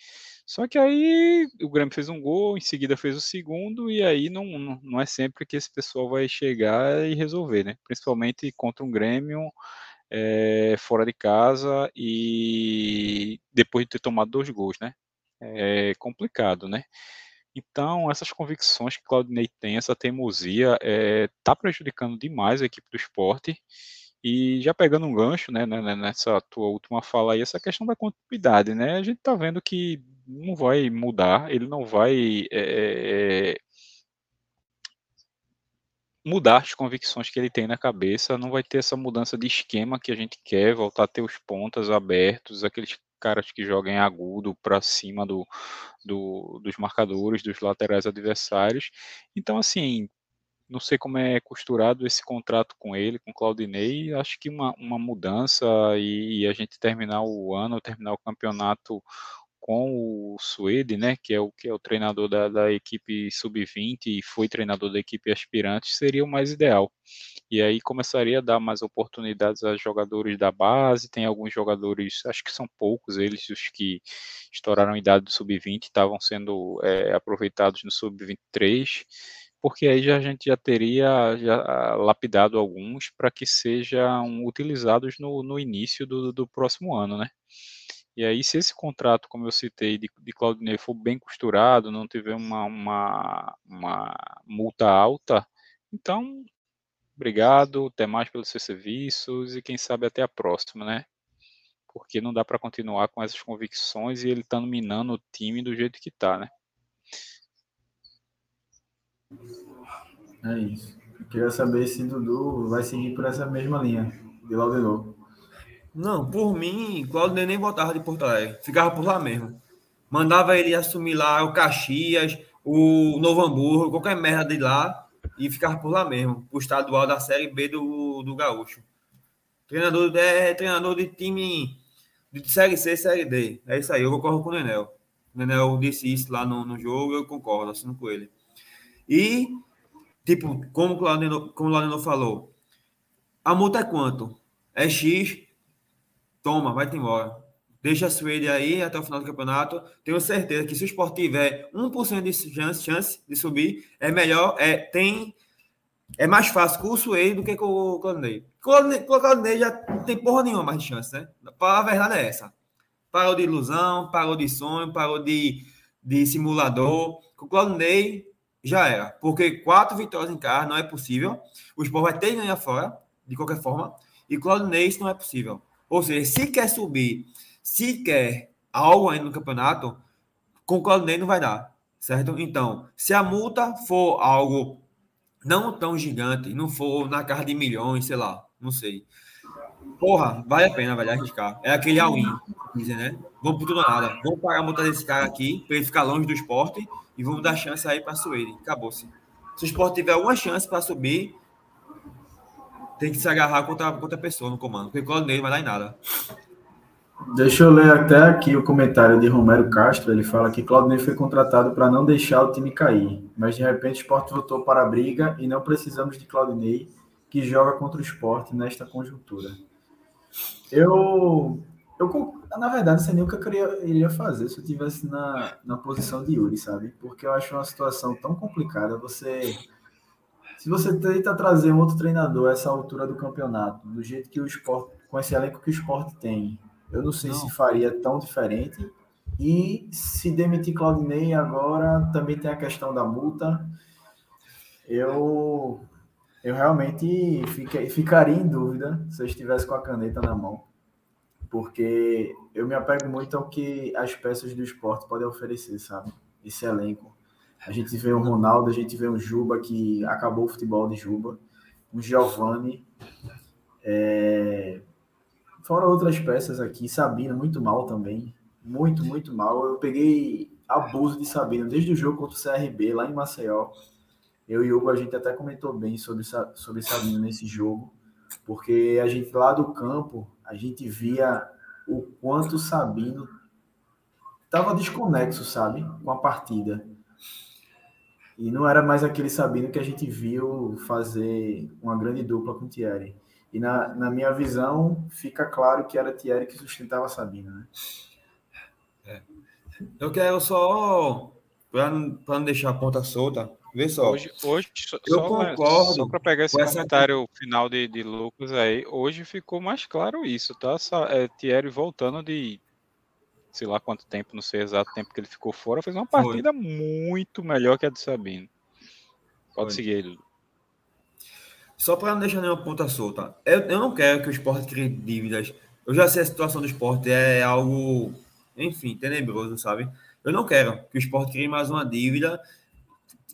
Só que aí o Grêmio fez um gol, em seguida fez o segundo, e aí não, não é sempre que esse pessoal vai chegar e resolver, né? Principalmente contra um Grêmio é, fora de casa e depois de ter tomado dois gols, né? É complicado, né? Então, essas convicções que Claudinei tem, essa teimosia, está é, tá prejudicando demais a equipe do esporte. E já pegando um gancho, né, né, né, nessa tua última fala aí, essa questão da continuidade, né? A gente está vendo que não vai mudar, ele não vai é, mudar as convicções que ele tem na cabeça, não vai ter essa mudança de esquema que a gente quer, voltar a ter os pontas abertos, aqueles caras que joguem agudo para cima do, do, dos marcadores, dos laterais adversários. Então, assim, não sei como é costurado esse contrato com ele, com Claudinei. Acho que uma, uma mudança e, e, a gente terminar o ano, terminar o campeonato com o Suede, né, que é o que é o treinador da, da equipe sub-20 e foi treinador da equipe aspirante, seria o mais ideal. E aí começaria a dar mais oportunidades a jogadores da base. Tem alguns jogadores, acho que são poucos eles, os que estouraram a idade do sub-20, estavam sendo é, aproveitados no sub-23 porque aí já, a gente já teria já lapidado alguns para que sejam utilizados no, no início do, do próximo ano, né? E aí, se esse contrato, como eu citei, de, de Claudinei for bem costurado, não tiver uma, uma, uma multa alta, então, obrigado, até mais pelos seus serviços e quem sabe até a próxima, né? Porque não dá para continuar com essas convicções e ele tá minando o time do jeito que está, né? É isso. Eu queria saber se Dudu vai seguir por essa mesma linha de Laudelô. Não, por mim, Claudio nem voltava de Porto Alegre. Ficava por lá mesmo. Mandava ele assumir lá o Caxias, o Novo Hamburgo, qualquer merda de lá, e ficava por lá mesmo, o estadual da Série B do, do Gaúcho. Treinador é treinador de time de Série C, Série D. É isso aí, eu concordo com o Nenel. O Nenel disse isso lá no, no jogo, eu concordo, assino com ele. E, tipo, como o Claudino, como o Claudino falou, a multa é quanto? É X, toma, vai-te embora. Deixa a Suede aí até o final do campeonato. Tenho certeza que se o Sport tiver 1% de chance, chance de subir, é melhor, é, tem, é mais fácil com o Suede do que com o Claudinei. Com o Claudinei já não tem porra nenhuma mais de chance, né? A verdade é essa. Parou de ilusão, parou de sonho, parou de, de simulador. Com o Claudinei já era. Porque quatro vitórias em casa não é possível. O Sport vai ter que ganhar fora, de qualquer forma. E Claudinei isso não é possível. Ou seja, se quer subir, se quer algo ainda no campeonato, com o Claudinei não vai dar, certo? Então, se a multa for algo não tão gigante, não for na casa de milhões, sei lá, não sei. Porra, vale a pena, velho, arriscar. É aquele all-in, né? Vamos por tudo ou nada. Vamos pagar a multa desse cara aqui, para ele ficar longe do esporte, e vamos dar chance aí para Suede. Acabou-se. Se o esporte tiver alguma chance para subir, tem que se agarrar contra, contra a pessoa no comando, porque o nele vai dar em nada. Deixa eu ler até aqui o comentário de Romero Castro. Ele fala que Claudinei foi contratado para não deixar o time cair, mas de repente o esporte voltou para a briga e não precisamos de Claudinei, que joga contra o esporte nesta conjuntura. Eu, eu na verdade, não sei nem o que eu queria, iria fazer se eu tivesse na, na posição de Yuri, sabe? Porque eu acho uma situação tão complicada. Você, se você tenta trazer um outro treinador a essa altura do campeonato, do jeito que o esporte, com esse elenco que o esporte tem, eu não sei não. se faria tão diferente. E se demitir Claudinei agora, também tem a questão da multa. Eu, eu realmente fiquei, ficaria em dúvida se eu estivesse com a caneta na mão. Porque eu me apego muito ao que as peças do esporte podem oferecer, sabe? Esse elenco. A gente vê o Ronaldo, a gente vê o Juba, que acabou o futebol de Juba. O Giovanni. É, Fora outras peças aqui, Sabino muito mal também. Muito, muito mal. Eu peguei abuso de Sabino desde o jogo contra o CRB, lá em Maceió. Eu e o Hugo, a gente até comentou bem sobre, sobre Sabino nesse jogo, porque a gente lá do campo, a gente via o quanto Sabino estava desconexo, sabe, com a partida. E não era mais aquele Sabino que a gente viu fazer uma grande dupla com o Thierry. E na, na minha visão, fica claro que era Thierry que sustentava Sabino, né? É. Eu quero só, para não deixar a ponta solta, ver só. Hoje, hoje eu só, concordo só para pegar esse comentário essa... final de, de Lucas aí, hoje ficou mais claro isso, tá? É, Thierry voltando de sei lá quanto tempo, não sei exato tempo que ele ficou fora, fez uma partida Foi. muito melhor que a de Sabino. Pode Foi. seguir ele. Só para não deixar nenhuma ponta solta. Eu, eu não quero que o esporte crie dívidas. Eu já sei a situação do esporte é algo, enfim, tenebroso, sabe? Eu não quero que o esporte crie mais uma dívida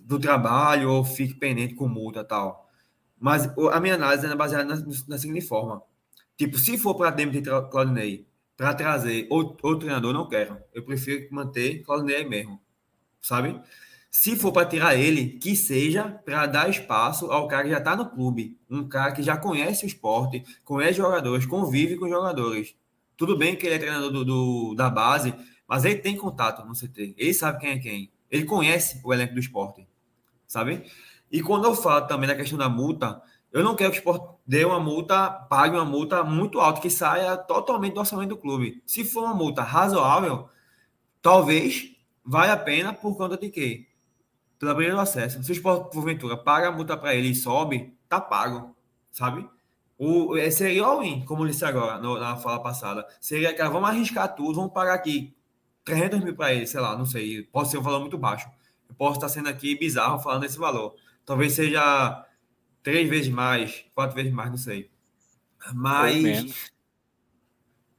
do trabalho ou fique pendente com multa tal. Mas a minha análise é baseada na, na seguinte forma. Tipo, se for para demitir Claudinei, para trazer outro, outro treinador, não quero. Eu prefiro manter Claudinei mesmo, sabe? Se for para tirar ele, que seja para dar espaço ao cara que já está no clube. Um cara que já conhece o esporte, conhece jogadores, convive com jogadores. Tudo bem que ele é treinador do, do, da base, mas ele tem contato no CT. Ele sabe quem é quem. Ele conhece o elenco do esporte. Sabe? E quando eu falo também da questão da multa, eu não quero que o esporte dê uma multa, pague uma multa muito alta, que saia totalmente do orçamento do clube. Se for uma multa razoável, talvez valha a pena por conta de quê? Pela briga do acesso. Se o Sport, porventura, paga a multa para ele e sobe, tá pago, sabe? O, é, seria all-in, como eu disse agora, no, na fala passada. Seria, cara, vamos arriscar tudo, vamos pagar aqui 300 mil para ele, sei lá, não sei. Pode ser um valor muito baixo. Eu posso estar sendo aqui bizarro falando esse valor. Talvez seja três vezes mais, quatro vezes mais, não sei. Mas.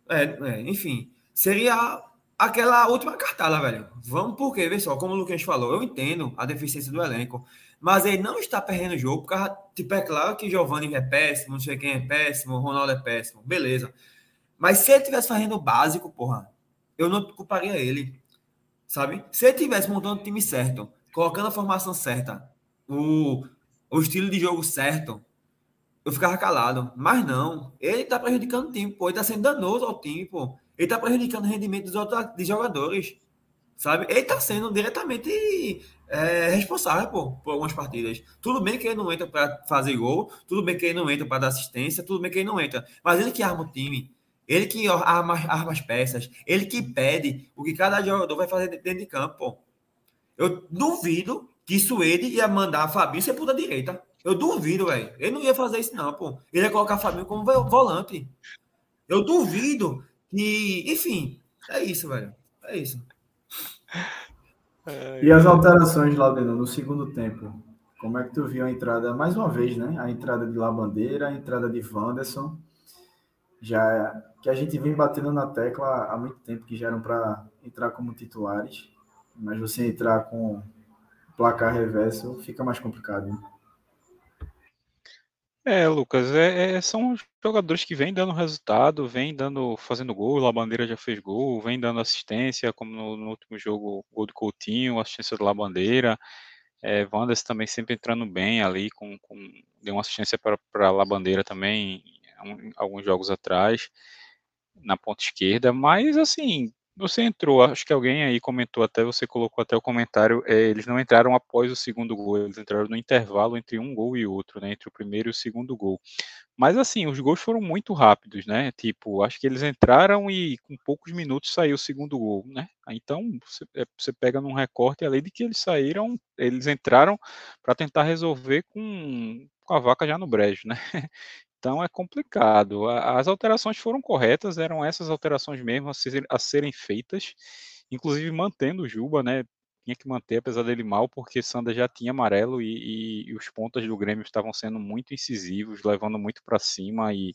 É, é, enfim, seria aquela última cartada, velho. Vamos porque, vê só, como o Lucas falou, eu entendo a deficiência do elenco, mas ele não está perdendo o jogo, porque, tipo, é claro que Giovanni é péssimo, não sei quem é péssimo, Ronaldo é péssimo, beleza. Mas se ele tivesse fazendo o básico, porra, eu não culparia ele, sabe? Se ele tivesse montando o time certo, colocando a formação certa, o, o estilo de jogo certo, eu ficava calado. Mas não, ele tá prejudicando o time, pô, ele tá sendo danoso ao time, pô. Ele está prejudicando o rendimento dos outros de jogadores. Sabe? Ele está sendo diretamente é, responsável por, por algumas partidas. Tudo bem que ele não entra para fazer gol, tudo bem que ele não entra para dar assistência, tudo bem que ele não entra. Mas ele que arma o time, ele que arma, arma as peças, ele que pede o que cada jogador vai fazer dentro de campo. Eu duvido que isso ele ia mandar Fabinho ser puta direita. Eu duvido, velho. Ele não ia fazer isso, não, pô. Ele ia colocar Fabinho como volante. Eu duvido e, enfim, é isso, velho. É isso. E as alterações, Laudeno, no segundo tempo? Como é que tu viu a entrada, mais uma vez, né? A entrada de Labandeira, a entrada de Wanderson, já que a gente vem batendo na tecla há muito tempo que já eram para entrar como titulares, mas você entrar com placar reverso fica mais complicado. Né? É, Lucas, é, é, são jogadores que vêm dando resultado, vêm dando, fazendo gol, a Bandeira já fez gol, vem dando assistência, como no, no último jogo, gol do Coutinho, assistência do Labandeira. É, Wanderson também sempre entrando bem ali, com, com deu uma assistência para a Labandeira também, um, alguns jogos atrás. na ponta esquerda, mas assim, você entrou, acho que alguém aí comentou até, você colocou até o comentário, é, eles não entraram após o segundo gol, eles entraram no intervalo entre um gol e outro, né, entre o primeiro e o segundo gol. Mas assim, os gols foram muito rápidos, né? Tipo, acho que eles entraram e com poucos minutos saiu o segundo gol, né? Então você, é, pega num recorte, além de que eles saíram, eles entraram para tentar resolver com, com a vaca já no brejo, né? [laughs] Então é complicado. As alterações foram corretas, eram essas alterações mesmo a, ser, a serem feitas, inclusive mantendo o Juba, né? Tinha que manter, apesar dele mal, porque Sanda já tinha amarelo e, e, e os pontas do Grêmio estavam sendo muito incisivos, levando muito para cima e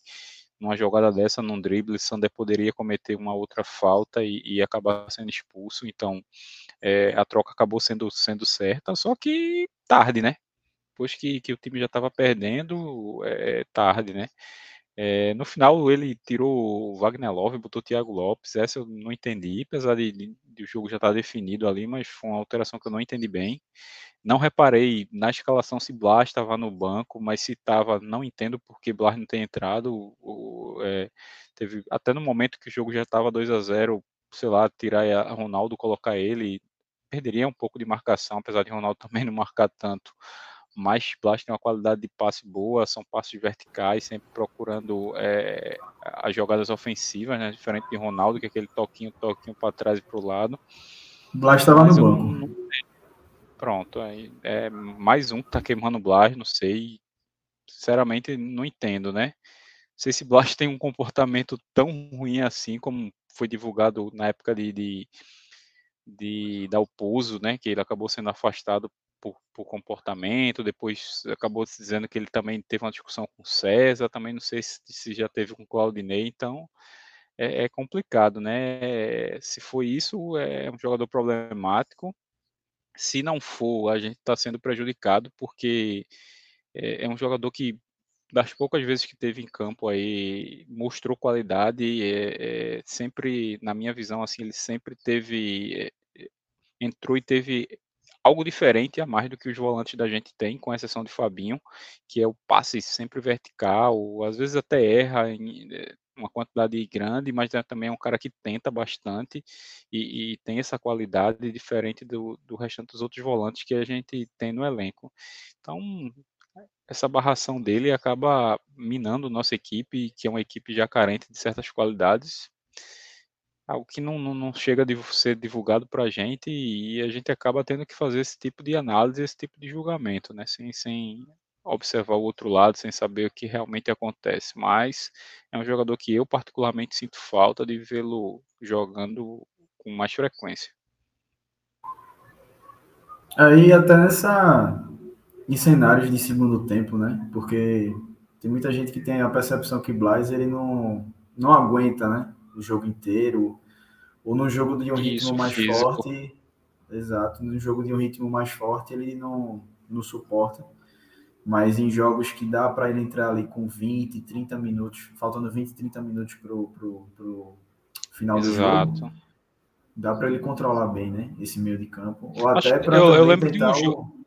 numa jogada dessa, num drible, Sander poderia cometer uma outra falta e, e acabar sendo expulso. Então, é, a troca acabou sendo, sendo certa, só que tarde, né? Depois que, que o time já estava perdendo, é, tarde, né? É, no final ele tirou o Wagner Love, botou o Thiago Lopes, essa eu não entendi, apesar de, de, de o jogo já estar tá definido ali, mas foi uma alteração que eu não entendi bem. Não reparei na escalação se Blas estava no banco, mas se estava, não entendo porque Blas não tem entrado. O, é, teve até no momento que o jogo já estava 2 a 0 sei lá, tirar a Ronaldo, colocar ele, perderia um pouco de marcação, apesar de Ronaldo [laughs] também não marcar tanto mas Blas tem uma qualidade de passe boa, são passes verticais, sempre procurando é, as jogadas ofensivas, né? Diferente de Ronaldo, que é aquele toquinho, toquinho para trás e para o lado. Blas estava no banco. Não... Pronto, aí é mais um que tá queimando o Blas, não sei. Sinceramente, não entendo, né? Não sei se Blas tem um comportamento tão ruim assim como foi divulgado na época de, de, de Dalpozo, né? Que ele acabou sendo afastado por, por, comportamento, depois acabou se dizendo que ele também teve uma discussão com César, também não sei se, se já teve com Claudinei, então é, é, complicado, né? Se foi isso, é um jogador problemático. Se não for, a gente está sendo prejudicado, porque é, é, um jogador que, das poucas vezes que teve em campo aí, mostrou qualidade, é, é sempre, na minha visão, assim, ele sempre teve é, entrou e teve algo diferente a mais do que os volantes da gente tem, com exceção de Fabinho, que é o passe sempre vertical, às vezes até erra em eh, uma quantidade grande, mas é também é um cara que tenta bastante e, e tem essa qualidade diferente do, do restante dos outros volantes que a gente tem no elenco. Então, essa barração dele acaba minando nossa equipe, que é uma equipe já carente de certas qualidades, algo que não, não, não chega de ser divulgado para a gente e a gente acaba tendo que fazer esse tipo de análise, esse tipo de julgamento, né? Sem, sem observar o outro lado, sem saber o que realmente acontece. Mas é um jogador que eu particularmente sinto falta de vê-lo jogando com mais frequência. Aí até nessa em cenários de segundo tempo, né? Porque tem muita gente que tem a percepção que Blas ele não não aguenta, né? O jogo inteiro, ou no jogo de um Isso, ritmo mais físico. forte, exato, no jogo de um ritmo mais forte ele não, não suporta, mas em jogos que dá para ele entrar ali com 20, 30 minutos, faltando 20, 30 minutos pro, pro, pro final exato. do jogo, dá para ele controlar bem, né, esse meio de campo, ou até para eu, eu lembro de um jogo,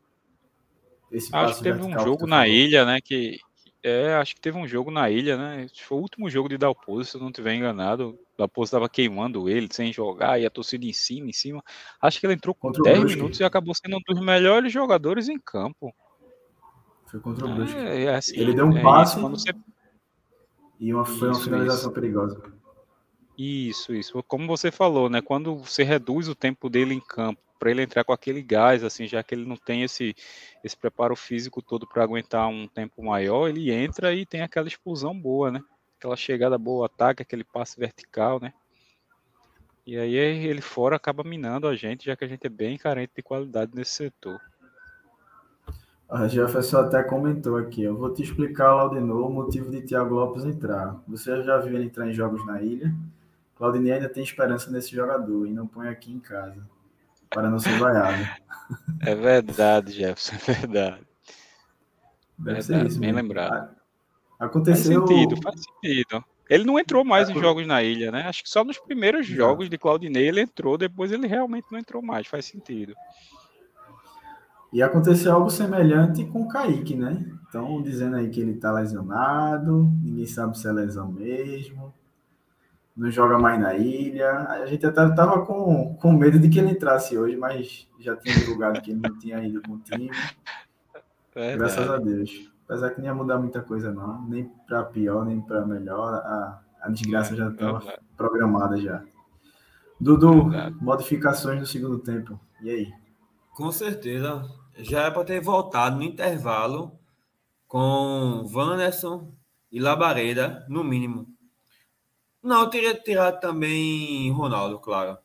Acho que teve um jogo na ilha, né, que é, acho que teve um jogo na ilha, né? Foi o último jogo de Dalpozo, se eu não estiver enganado. Dalpozo estava queimando ele sem jogar e a torcida em cima, em cima. Acho que ele entrou com 10 minutos e acabou sendo um dos melhores jogadores em campo. Foi contra o Brusque. É, é assim, ele deu um é passe você... e uma, foi uma isso, finalização isso. perigosa. Isso, isso. Como você falou, né? Quando você reduz o tempo dele em campo para ele entrar com aquele gás, assim, já que ele não tem esse, esse preparo físico todo para aguentar um tempo maior, ele entra e tem aquela explosão boa, né? Aquela chegada boa, ataque, aquele passe vertical, né? E aí ele fora acaba minando a gente, já que a gente é bem carente de qualidade nesse setor. A Jefferson até comentou aqui, eu vou te explicar lá de novo o motivo de Thiago Lopes entrar. Você já viu ele entrar em jogos na ilha? Claudinei ainda tem esperança nesse jogador e não põe aqui em casa para não ser vaiado. É verdade, Jefferson, é verdade. Deve verdade, ser isso. Bem mesmo. lembrado. Aconteceu. Faz sentido, faz sentido. Ele não entrou mais em jogos na ilha, né? Acho que só nos primeiros jogos de Claudinei ele entrou, depois ele realmente não entrou mais, faz sentido. E aconteceu algo semelhante com o Kaique, né? Estão dizendo aí que ele tá lesionado, ninguém sabe se é lesão mesmo. não joga mais na ilha. A gente até estava com, com medo de que ele entrasse hoje, mas já tinha divulgado que ele não tinha ido com o time. [laughs] É Graças a Deus. Apesar que não ia mudar muita coisa, não. Nem para pior, nem para melhor. A, a desgraça é, já estava programada já. Dudu, modificações no segundo tempo. E aí? Com certeza. Já é para ter voltado no intervalo com Wanderson e Labareda, no mínimo. Não, eu teria tirado também Ronaldo, claro.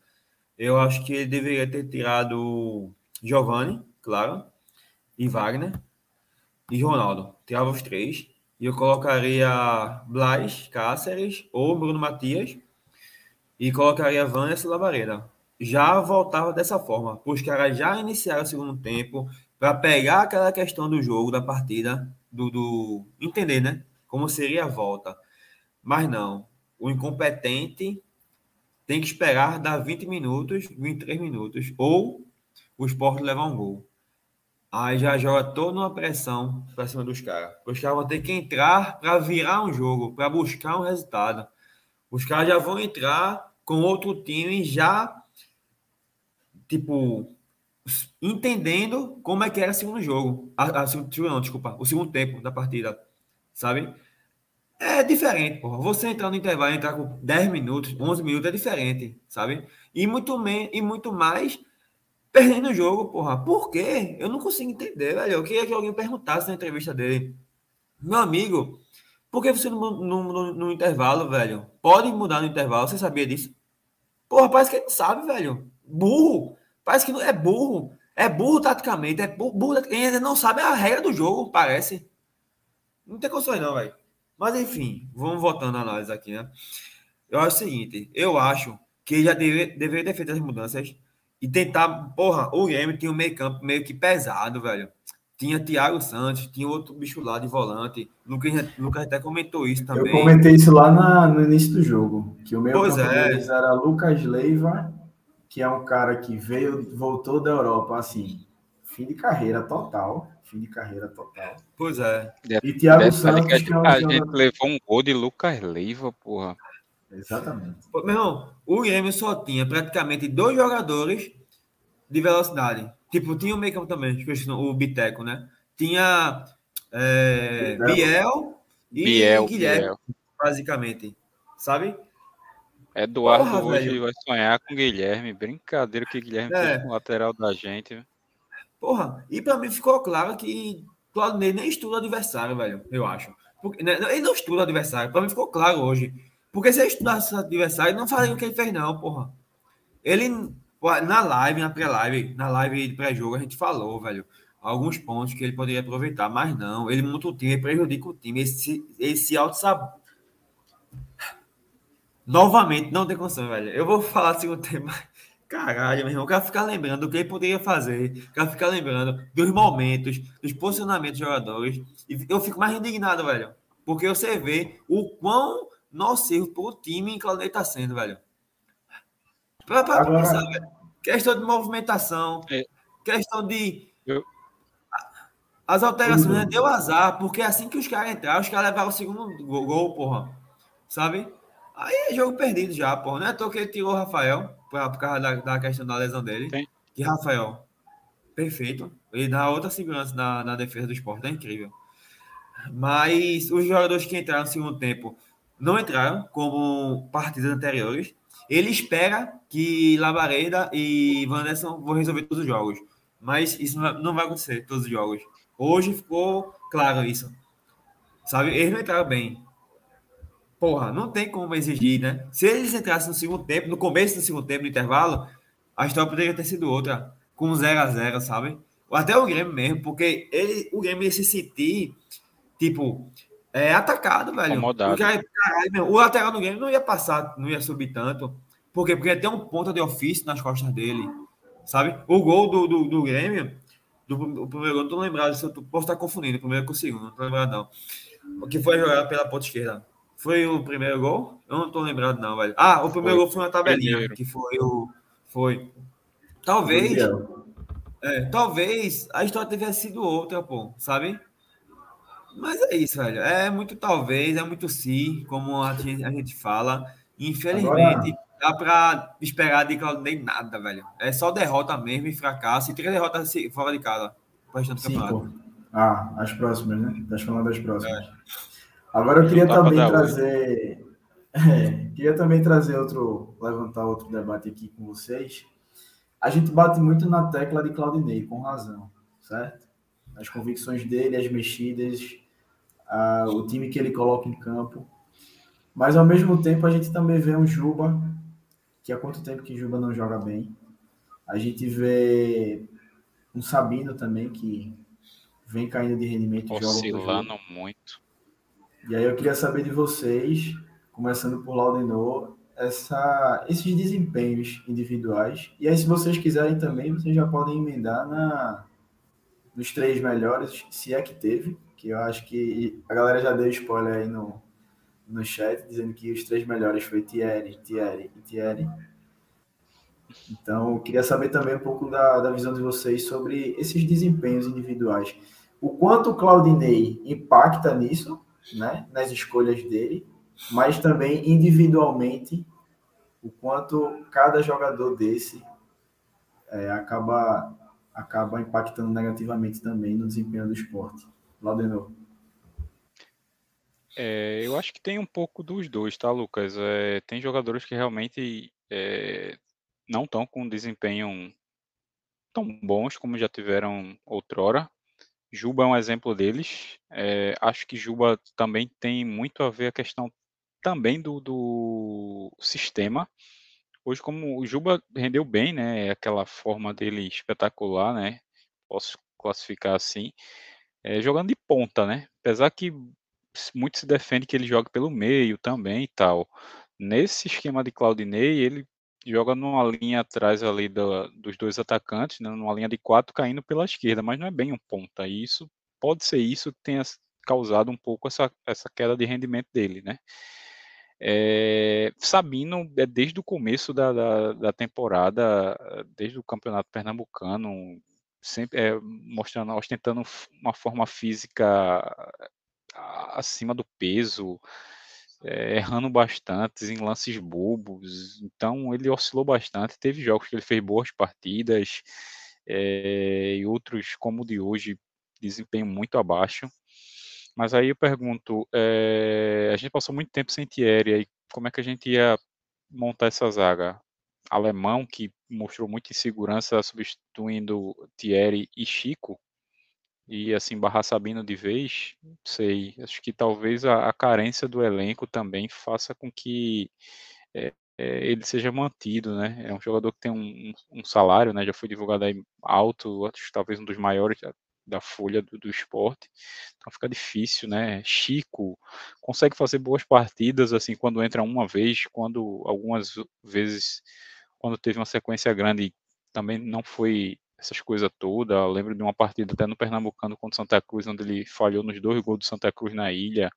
Eu acho que ele deveria ter tirado Giovanni, claro, e Wagner, e Ronaldo. Tirava os três. E eu colocaria Blas Cáceres ou Bruno Matias e colocaria Vanessa Labareda. Já voltava dessa forma, os caras já iniciaram o segundo tempo para pegar aquela questão do jogo, da partida, do, do entender, né? Como seria a volta. Mas não, o incompetente tem que esperar dar 20 minutos, 23 minutos, ou o esporte levar um gol. Aí já joga toda uma pressão para cima dos caras. Os caras vão ter que entrar para virar um jogo, para buscar um resultado. Os caras já vão entrar com outro time já, tipo, entendendo como é que era o segundo jogo. A, a, não, desculpa, o segundo tempo da partida, sabe? É diferente, porra. Você entrar no intervalo, entrar com 10 minutos, 11 minutos é diferente, sabe? E muito, e muito mais perdendo o jogo, porra. Por quê? Eu não consigo entender, velho. Eu queria que alguém perguntasse na entrevista dele. Meu amigo, por que você não no, no, intervalo, velho? Pode mudar no intervalo, você sabia disso? Porra, parece que ele não sabe, velho. Burro. Parece que não é burro. É burro taticamente, é burro, burro ele não sabe a regra do jogo, parece. Não tem condições não, velho. Mas enfim, vamos voltando a análise aqui, né? Eu acho o seguinte, eu acho que já deve, deveria ter feito as mudanças e tentar, porra, o Grêmio tinha um meio campo meio que pesado, velho. Tinha Thiago Santos, tinha outro bicho lá de volante. Lucas, Lucas até comentou isso também. Eu comentei isso lá na, no início do jogo, que o meio pois campo é. deles era Lucas Leiva, que é um cara que veio, voltou da Europa, assim, fim de carreira total fim de carreira total. Pois é. E Thiago Santos. Que é um a gente levou um gol de Lucas Leiva, porra. Exatamente. Meu irmão, o Grêmio só tinha praticamente dois jogadores de velocidade. Tipo, tinha o meio campo também, o Biteco, né? Tinha é, Biel e Biel, Guilherme, Biel. basicamente. Sabe? Eduardo Porra, hoje velho. vai sonhar com Guilherme. Brincadeira que Guilherme é. fez com o lateral da gente. Porra, e para mim ficou claro que Claudinei nem estuda o adversário, velho, eu acho. Porque, né, ele não estuda o adversário, para mim ficou claro hoje. Porque se ele estudasse o adversário, não faria o que ele fez, não, porra. Ele, na live, na pré-live, na live de pré-jogo, a gente falou, velho, alguns pontos que ele poderia aproveitar, mas não. Ele monta o time, prejudica o time, esse, esse auto-sab... Novamente, não tem condição, velho. Eu vou falar do segundo tema, Caralho, meu irmão, eu quero ficar lembrando do que ele poderia fazer, eu quero ficar lembrando dos momentos, dos posicionamentos dos jogadores. E eu fico mais indignado, velho. Porque você vê o quão nocivo pro time em Claudinei tá sendo, velho. Pra, pra Agora... pensar, velho. Questão de movimentação, é. questão de. Eu... As alterações uhum. deu azar, porque assim que os caras entraram, os caras levaram o segundo gol, gol, porra. Sabe? Aí é jogo perdido já, porra. Não é à toa que ele tirou o Rafael por causa da, da questão da lesão dele. Sim. Que Rafael, perfeito. Ele dá outra segurança na, na defesa do esporte, é incrível. Mas os jogadores que entraram no segundo tempo não entraram como partidas anteriores. Ele espera que Labareda e Vanderson vão resolver todos os jogos. Mas isso não vai acontecer todos os jogos. Hoje ficou claro isso. Sabe? Eles não entraram bem. Porra, não tem como exigir, né? Se eles entrassem no segundo tempo, no começo do segundo tempo, no intervalo, a história poderia ter sido outra, com 0 a 0 sabe? Ou até o Grêmio mesmo, porque ele, o Grêmio ia se sentir, tipo, é, atacado, velho. Porque, caralho, o lateral do Grêmio não ia passar, não ia subir tanto. Por quê? Porque ia ter um ponto de ofício nas costas dele, sabe? O gol do, do, do Grêmio, do, do primeiro gol, não tô lembrado, se eu posso estar confundindo, o primeiro com o segundo, não tô lembrado não. O que foi jogado pela ponta esquerda. Foi o primeiro gol? Eu não tô lembrado, não, velho. Ah, o primeiro foi. gol foi uma tabelinha, primeiro. que foi o. Foi. Talvez. É, talvez a história tivesse sido outra, pô, sabe? Mas é isso, velho. É muito talvez, é muito sim, como a gente, a gente fala. Infelizmente, Agora... dá para esperar de Claudinei nada, velho. É só derrota mesmo e fracasso. E três derrotas fora de casa. Cinco. Ah, as próximas, né? Estás falando das próximas. É. Agora eu queria também trazer. [laughs] É, queria também trazer outro. levantar outro debate aqui com vocês. A gente bate muito na tecla de Claudinei, com razão, certo? As convicções dele, as mexidas, a, o time que ele coloca em campo. Mas ao mesmo tempo a gente também vê um Juba, que há quanto tempo que Juba não joga bem. A gente vê um Sabino também, que vem caindo de rendimento. Oscilando muito. E aí eu queria saber de vocês, começando por Laudenor, essa, esses desempenhos individuais. E aí, se vocês quiserem também, vocês já podem emendar na, nos três melhores, se é que teve, que eu acho que a galera já deu spoiler aí no, no chat, dizendo que os três melhores foi Thierry, Thierry e Thierry. Então, eu queria saber também um pouco da, da visão de vocês sobre esses desempenhos individuais. O quanto o Claudinei impacta nisso, né, nas escolhas dele, mas também individualmente, o quanto cada jogador desse é, acaba, acaba impactando negativamente também no desempenho do esporte. Laudenor. É, eu acho que tem um pouco dos dois, tá, Lucas? É, tem jogadores que realmente é, não estão com desempenho tão bons como já tiveram outrora. Juba é um exemplo deles. É, acho que Juba também tem muito a ver a questão também do, do sistema. Hoje, como o Juba rendeu bem, né? Aquela forma dele espetacular, né? Posso classificar assim. É, jogando de ponta, né? Apesar que muito se defende que ele joga pelo meio também e tal. Nesse esquema de Claudinei, ele joga numa linha atrás ali do, dos dois atacantes, né, numa linha de quatro caindo pela esquerda, mas não é bem um ponta. E isso pode ser isso que tenha causado um pouco essa, essa queda de rendimento dele, né? É, Sabino é desde o começo da, da, da, temporada, desde o campeonato pernambucano, sempre é, mostrando, ostentando uma forma física acima do peso, é, errando bastante em lances bobos. Então ele oscilou bastante. Teve jogos que ele fez boas partidas é, e outros, como o de hoje, desempenho muito abaixo. Mas aí eu pergunto, é, a gente passou muito tempo sem Thierry, como é que a gente ia montar essa zaga? Alemão, que mostrou muita insegurança substituindo Thierry e Chico, e assim barrar Sabino de vez, não sei. Acho que talvez a, a carência do elenco também faça com que é, é, ele seja mantido, né? É um jogador que tem um, um, salário, né? Já foi divulgado aí alto, acho, talvez um dos maiores da, folha do, do, esporte. Então fica difícil, né? Chico consegue fazer boas partidas assim quando entra uma vez, quando algumas vezes quando teve uma sequência grande também não foi essas coisas todas. Lembro de uma partida até no Pernambucano contra Santa Cruz, onde ele falhou nos dois gols do Santa Cruz na ilha.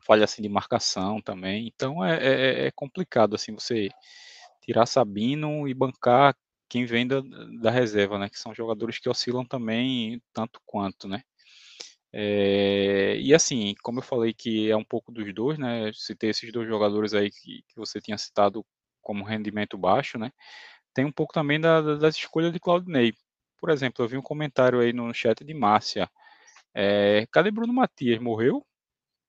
Falha assim de marcação também. Então é, é, é complicado assim você tirar Sabino e bancar quem vem da, da, reserva, né? Que são jogadores que oscilam também tanto quanto, né? É, e assim, como eu falei que é um pouco dos dois, né? Citei esses dois jogadores aí que, que você tinha citado como rendimento baixo, né? tem um pouco também da, das escolhas de Claudinei. Por exemplo, eu vi um comentário aí no chat de Márcia. É, cadê Bruno Matias? Morreu?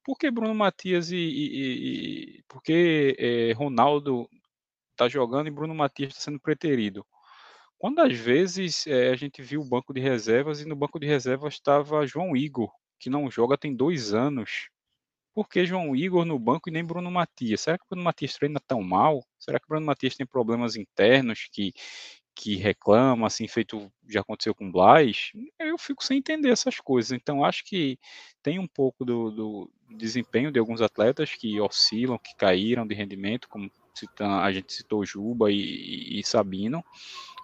Por que Bruno Matias e, e, e por que é, Ronaldo está jogando e Bruno Matias está sendo preterido? Quando às vezes é, a gente viu o banco de reservas e no banco de reservas estava João Igor, que não joga tem dois anos. Por que João Igor no banco e nem Bruno Matias? Será que Bruno Matias treina tão mal? Será que Bruno Matias tem problemas internos que, que reclama, assim, feito já aconteceu com Blas? Eu fico sem entender essas coisas. Então, acho que tem um pouco do, do desempenho de alguns atletas que oscilam, que caíram de rendimento, como a gente citou Juba e, e Sabino,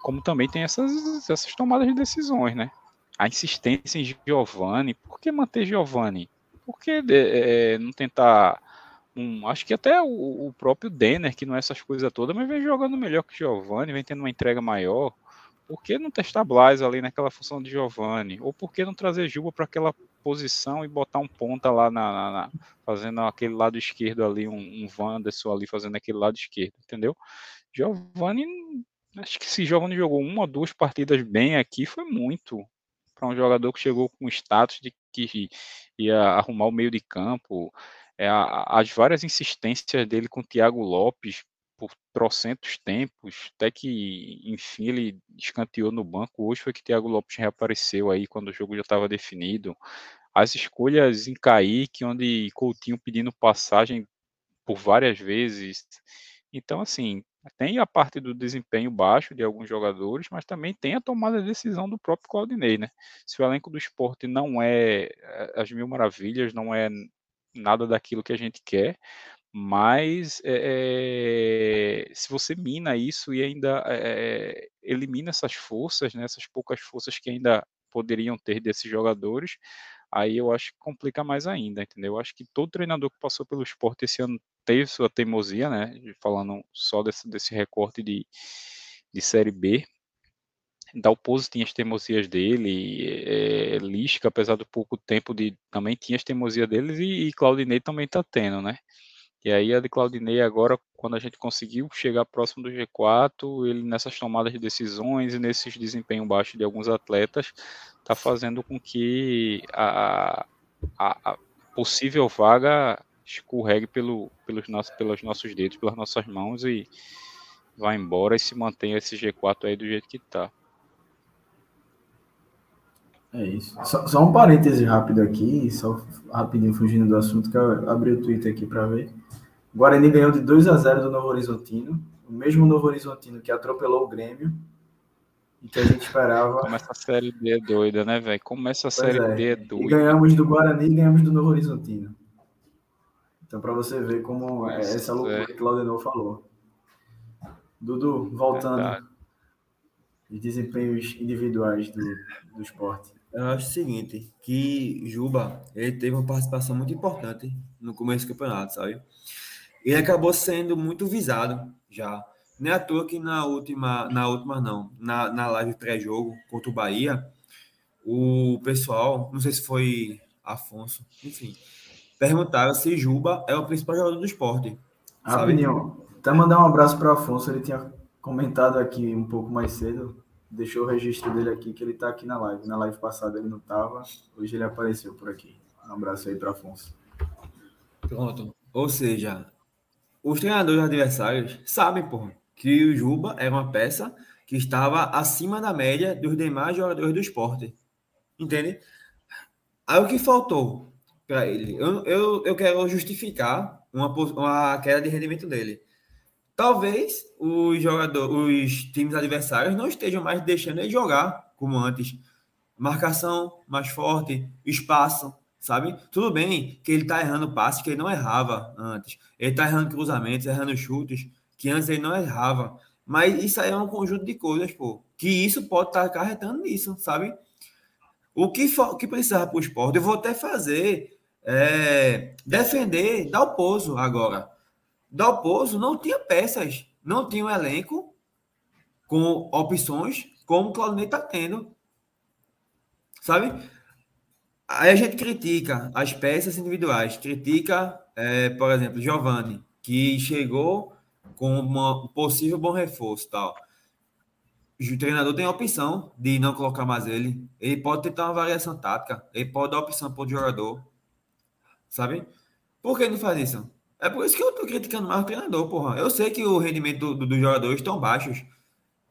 como também tem essas, essas tomadas de decisões, né? A insistência em Giovanni, por que manter Giovanni? por que é, não tentar um, acho que até o, o, próprio Denner, que não é essas coisas todas, mas vem jogando melhor que Giovanni, vem tendo uma entrega maior. Por que não testar Blas ali naquela função de Giovanni? Ou por que não trazer Juba para aquela posição e botar um ponta lá na, na, na fazendo aquele lado esquerdo ali, um, um Wanderson ali fazendo aquele lado esquerdo, entendeu? Giovanni, acho que se Giovanni jogou uma ou duas partidas bem aqui, foi muito para um jogador que chegou com status de que ia arrumar o meio de campo, é, as várias insistências dele com o Thiago Lopes por trocentos tempos, até que, enfim, ele escanteou no banco. Hoje foi que Thiago Lopes reapareceu aí quando o jogo já estava definido. As escolhas em Kaique, onde Coutinho pedindo passagem por várias vezes. Então, assim, tem a parte do desempenho baixo de alguns jogadores, mas também tem a tomada de decisão do próprio Claudinei, né? Se o elenco do esporte não é eh, as mil maravilhas, não é nada daquilo que a gente quer, mas é, se você mina isso e ainda é, elimina essas forças, né, essas poucas forças que ainda poderiam ter desses jogadores, aí eu acho que complica mais ainda, entendeu? Eu acho que todo treinador que passou pelo esporte esse ano teve sua teimosia, né? Falando só desse, desse recorte de, de Série B. Dalpozo tinha as teimosias dele, é, Lisca, apesar do pouco tempo, de, também tinha as teimosias deles, e, e Claudinei também tá tendo, né? E aí a de Claudinei agora, quando a gente conseguiu chegar próximo do G4, ele nessas tomadas de decisões e nesses desempenho baixo de alguns atletas, está fazendo com que a, a, a, possível vaga escorregue pelo, pelos, pelos nossos dedos, pelas nossas mãos e vá embora e se mantenha esse G4 aí do jeito que está. É isso. Só, só, um parêntese rápido aqui, só rapidinho fugindo do assunto, que eu abri o Twitter aqui para ver. O Guarani ganhou de 2 a 0 do Novo Horizontino, o mesmo Novo Horizontino que atropelou o Grêmio e que a gente esperava. Como essa série D é doida, né, velho? Como essa série é. D é doida. E ganhamos do Guarani e ganhamos do Novo Horizontino. Então, para você ver como é essa loucura é. que o Claudenor falou. Dudu, voltando. Verdade. Os desempenhos individuais do, do esporte. Eu acho o seguinte, que Juba, ele teve uma participação muito importante no começo do campeonato, sabe? Ele acabou sendo muito visado já. Não é à toa que na última, na última não, na, na live pré-jogo contra o Bahia, o pessoal, não sei se foi Afonso, enfim, perguntaram se Juba é o principal jogador do esporte. Rapidinho, até mandar um abraço para Afonso, ele tinha comentado aqui um pouco mais cedo, deixou o registro dele aqui, que ele está aqui na live. Na live passada ele não estava, hoje ele apareceu por aqui. Um abraço aí para Afonso. Pronto. Ou seja, os treinadores adversários sabem, porra, que o Juba era uma peça que estava acima da média dos demais jogadores do esporte. Entende? Aí o que faltou para ele? Eu, eu, eu quero justificar uma, uma queda de rendimento dele. Talvez os jogadores, os times adversários não estejam mais deixando ele jogar como antes. Marcação mais forte, espaço, sabe? Tudo bem que ele tá errando passes que ele não errava antes. Ele tá errando cruzamentos, errando chutes que antes ele não errava. Mas isso aí é um conjunto de coisas, pô. Que isso pode estar tá acarretando nisso, sabe? O que, for, que precisava para o esporte, eu vou até fazer, é, defender Dalpozo agora. Dalpozo não tinha peças, não tinha um elenco com opções como o Claudinei está tendo. Sabe? Aí a gente critica as peças individuais, critica, é, por exemplo, Giovanni, que chegou com uma, um possível bom reforço tal. O treinador tem a opção de não colocar mais ele. Ele pode tentar uma variação tática, ele pode dar opção para o jogador. Sabe? Por que não faz isso? É por isso que eu tô criticando mais o treinador, porra. Eu sei que o rendimento dos do, do jogadores estão baixos.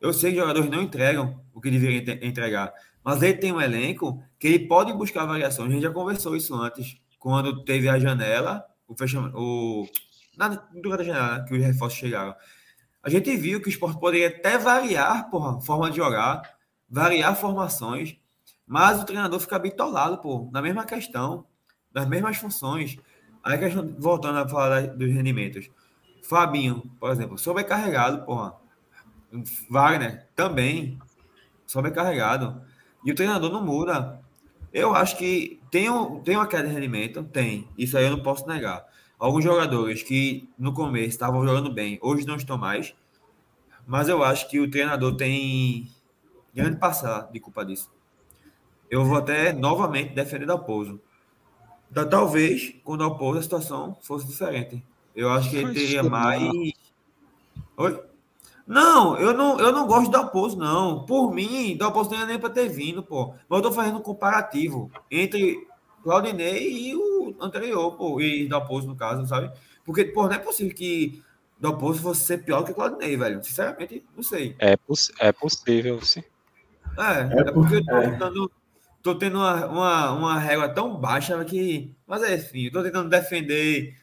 Eu sei que os jogadores não entregam o que deveriam entregar. Mas ele tem um elenco que ele pode buscar variações. A gente já conversou isso antes, quando teve a janela, o fechamento, o na, durante a janela, que os reforços chegaram. A gente viu que o esporte poderia até variar, porra, forma de jogar, variar formações, mas o treinador fica bitolado, pô, na mesma questão, nas mesmas funções. Aí, questão, voltando a falar dos rendimentos. Fabinho, por exemplo, sobrecarregado, porra. Wagner também sobrecarregado. E o treinador não muda. Eu acho que tem, um, tem uma queda de rendimento, tem. Isso aí eu não posso negar. Alguns jogadores que no começo estavam jogando bem, hoje não estão mais. Mas eu acho que o treinador tem grande passar de culpa disso. eu vou até novamente defender Dalpozo. Da, talvez, com Dalpozo, a situação fosse diferente. Eu acho que ele teria mais. Oi? Não, eu não, eu não gosto de Dalpozo, não. Por mim, Dalpozo não ia nem para ter vindo, pô. Mas eu tô fazendo um comparativo entre Claudinei e o anterior, pô. E Dalpozo, no caso, sabe? Porque, pô, não é possível que Dalpozo fosse ser pior que Claudinei, velho. Sinceramente, não sei. É, poss é possível, sim. É, é, é porque eu tô, é. Tentando, tô tendo uma, uma, uma régua tão baixa que. Mas é, enfim, eu tô tentando defender.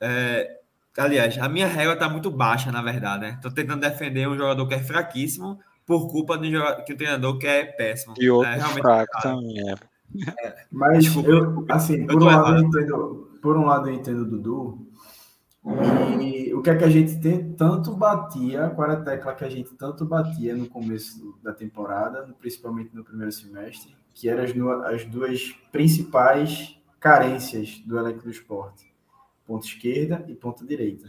É, aliás, a minha régua tá muito baixa, na verdade, né? Tô tentando defender um jogador que é fraquíssimo por culpa de um jogador, que o treinador que é péssimo. E outro é, fraco é também, é. é. Mas, Desculpa, eu, assim, por um, lado eu entendo, por um lado eu entendo o Dudu, e o que é que a gente tem, tanto batia, qual era a tecla que a gente tanto batia no começo da temporada, principalmente no primeiro semestre, que eram as, as duas principais carências do elenco do esporte: ponta esquerda e ponta direita.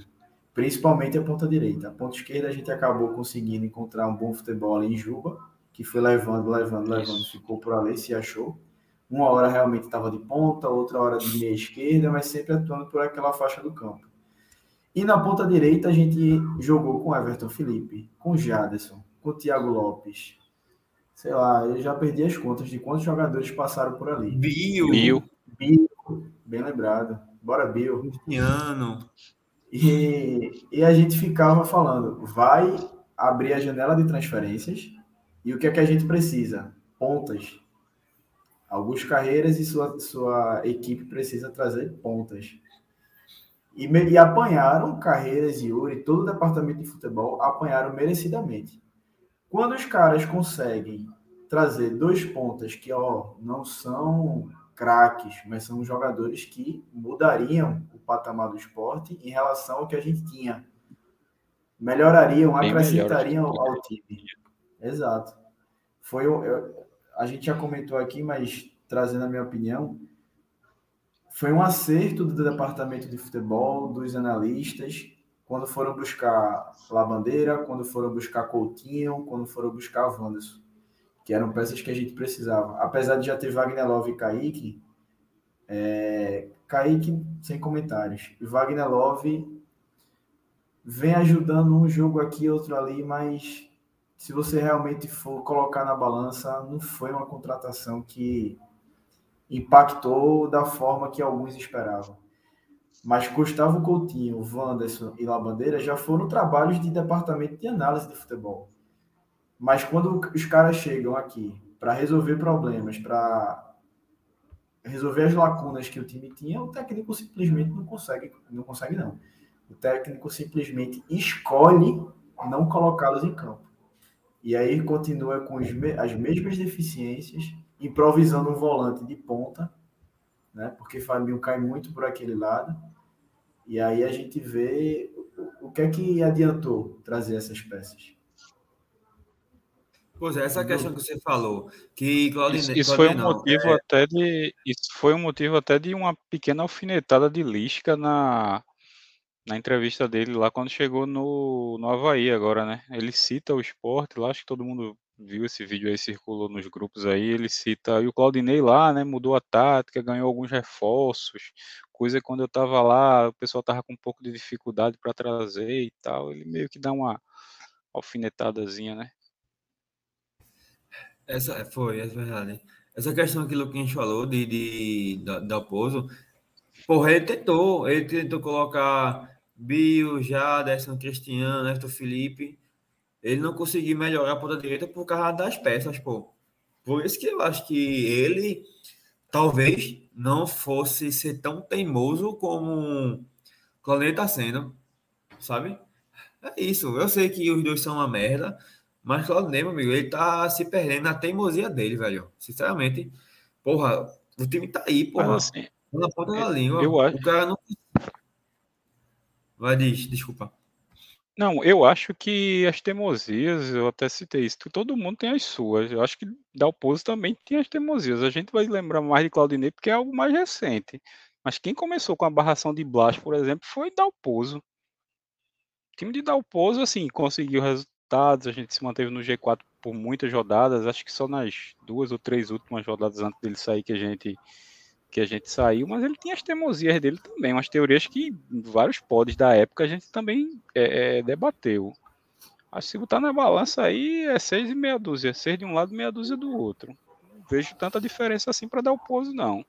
Principalmente a ponta direita. A ponta esquerda a gente acabou conseguindo encontrar um bom futebol ali em Juba, que foi levando, levando, levando, ficou por ali, se achou. Uma hora realmente estava de ponta, outra hora de meia esquerda, mas sempre atuando por aquela faixa do campo. E na ponta direita a gente jogou com Everton Felipe, com Jaderson, com Thiago Lopes. Sei lá, eu já perdi as contas de quantos jogadores passaram por ali. Bill. Bill. Bill, bem lembrado. Bora, Bill. Cristiano. E, e a gente ficava falando, vai abrir a janela de transferências e o que é que a gente precisa? Pontas. Alguns carreiras e sua, sua equipe precisa trazer pontas. E, e apanharam Carreiras e Yuri, todo o departamento de futebol apanharam merecidamente. Quando os caras conseguem trazer dois pontas que ó, não são craques, mas são jogadores que mudariam o patamar do esporte em relação ao que a gente tinha. Melhorariam, Bem acrescentariam melhor. ao time. Exato. Foi eu, a gente já comentou aqui, mas trazendo a minha opinião, foi um acerto do departamento de futebol, dos analistas, quando foram buscar Labandeira, quando foram buscar Coutinho, quando foram buscar Wanderson, que eram peças que a gente precisava. Apesar de já ter Wagner Love e Kaique, é, Kaique sem comentários. Wagner Love vem ajudando um jogo aqui, outro ali, mas se você realmente for colocar na balança, não foi uma contratação que impactou da forma que alguns esperavam. Mas Gustavo Coutinho, Wanderson e Labandeira já foram trabalhos de departamento de análise de futebol. Mas quando os caras chegam aqui para resolver problemas, para resolver as lacunas que o time tinha, o técnico simplesmente não consegue, não consegue não. O técnico simplesmente escolhe não colocá-los em campo. E aí continua com as mesmas deficiências, improvisando um volante de ponta, né? Porque Fabinho cai muito por aquele lado. E aí a gente vê o que é que adiantou trazer essas peças. Pois é, essa questão que você falou, que Claudine, isso, isso foi um não, motivo é... até de isso foi um motivo até de uma pequena alfinetada de Lisca na na entrevista dele lá quando chegou no, no Havaí agora, né? Ele cita o esporte lá, acho que todo mundo viu esse vídeo aí, circulou nos grupos aí, ele cita, e o Claudinei lá, né, mudou a tática, ganhou alguns reforços, coisa que quando eu tava lá, o pessoal tava com um pouco de dificuldade para trazer e tal, ele meio que dá uma alfinetadazinha, né? Essa foi, é verdade. Essa questão que o Luquinhas falou de, de, da, da porra, ele tentou, ele tentou colocar Bio, Jaderson, Cristiano, Neto Felipe, ele não conseguiu melhorar a ponta direita por causa das peças, pô. Por isso que eu acho que ele talvez não fosse ser tão teimoso como o Claudinei tá sendo, sabe? É isso. Eu sei que os dois são uma merda, mas Claudinei, meu amigo, ele tá se perdendo na teimosia dele, velho. Sinceramente, porra, o time tá aí, porra. Assim, na ponta da língua. Eu acho. O cara não. Vai, diz, desculpa. Não, eu acho que as teimosias, eu até citei isso, todo mundo tem as suas. Eu acho que Dalpozo também tem as teimosias. A gente vai lembrar mais de Claudinei porque é algo mais recente. Mas quem começou com a barração de Blas, por exemplo, foi Dalpozo. O time de Dalpozo, assim, conseguiu resultados, a gente se manteve no G4 por muitas rodadas, acho que só nas duas ou três últimas rodadas antes dele sair que a gente que a gente saiu, mas ele tinha as teimosias dele também, umas teorias que vários pods da época a gente também é, é, debateu. Acho que se botar na balança aí é seis e meia dúzia, seis de um lado e meia dúzia do outro. Não vejo tanta diferença assim para dar o pouso, não.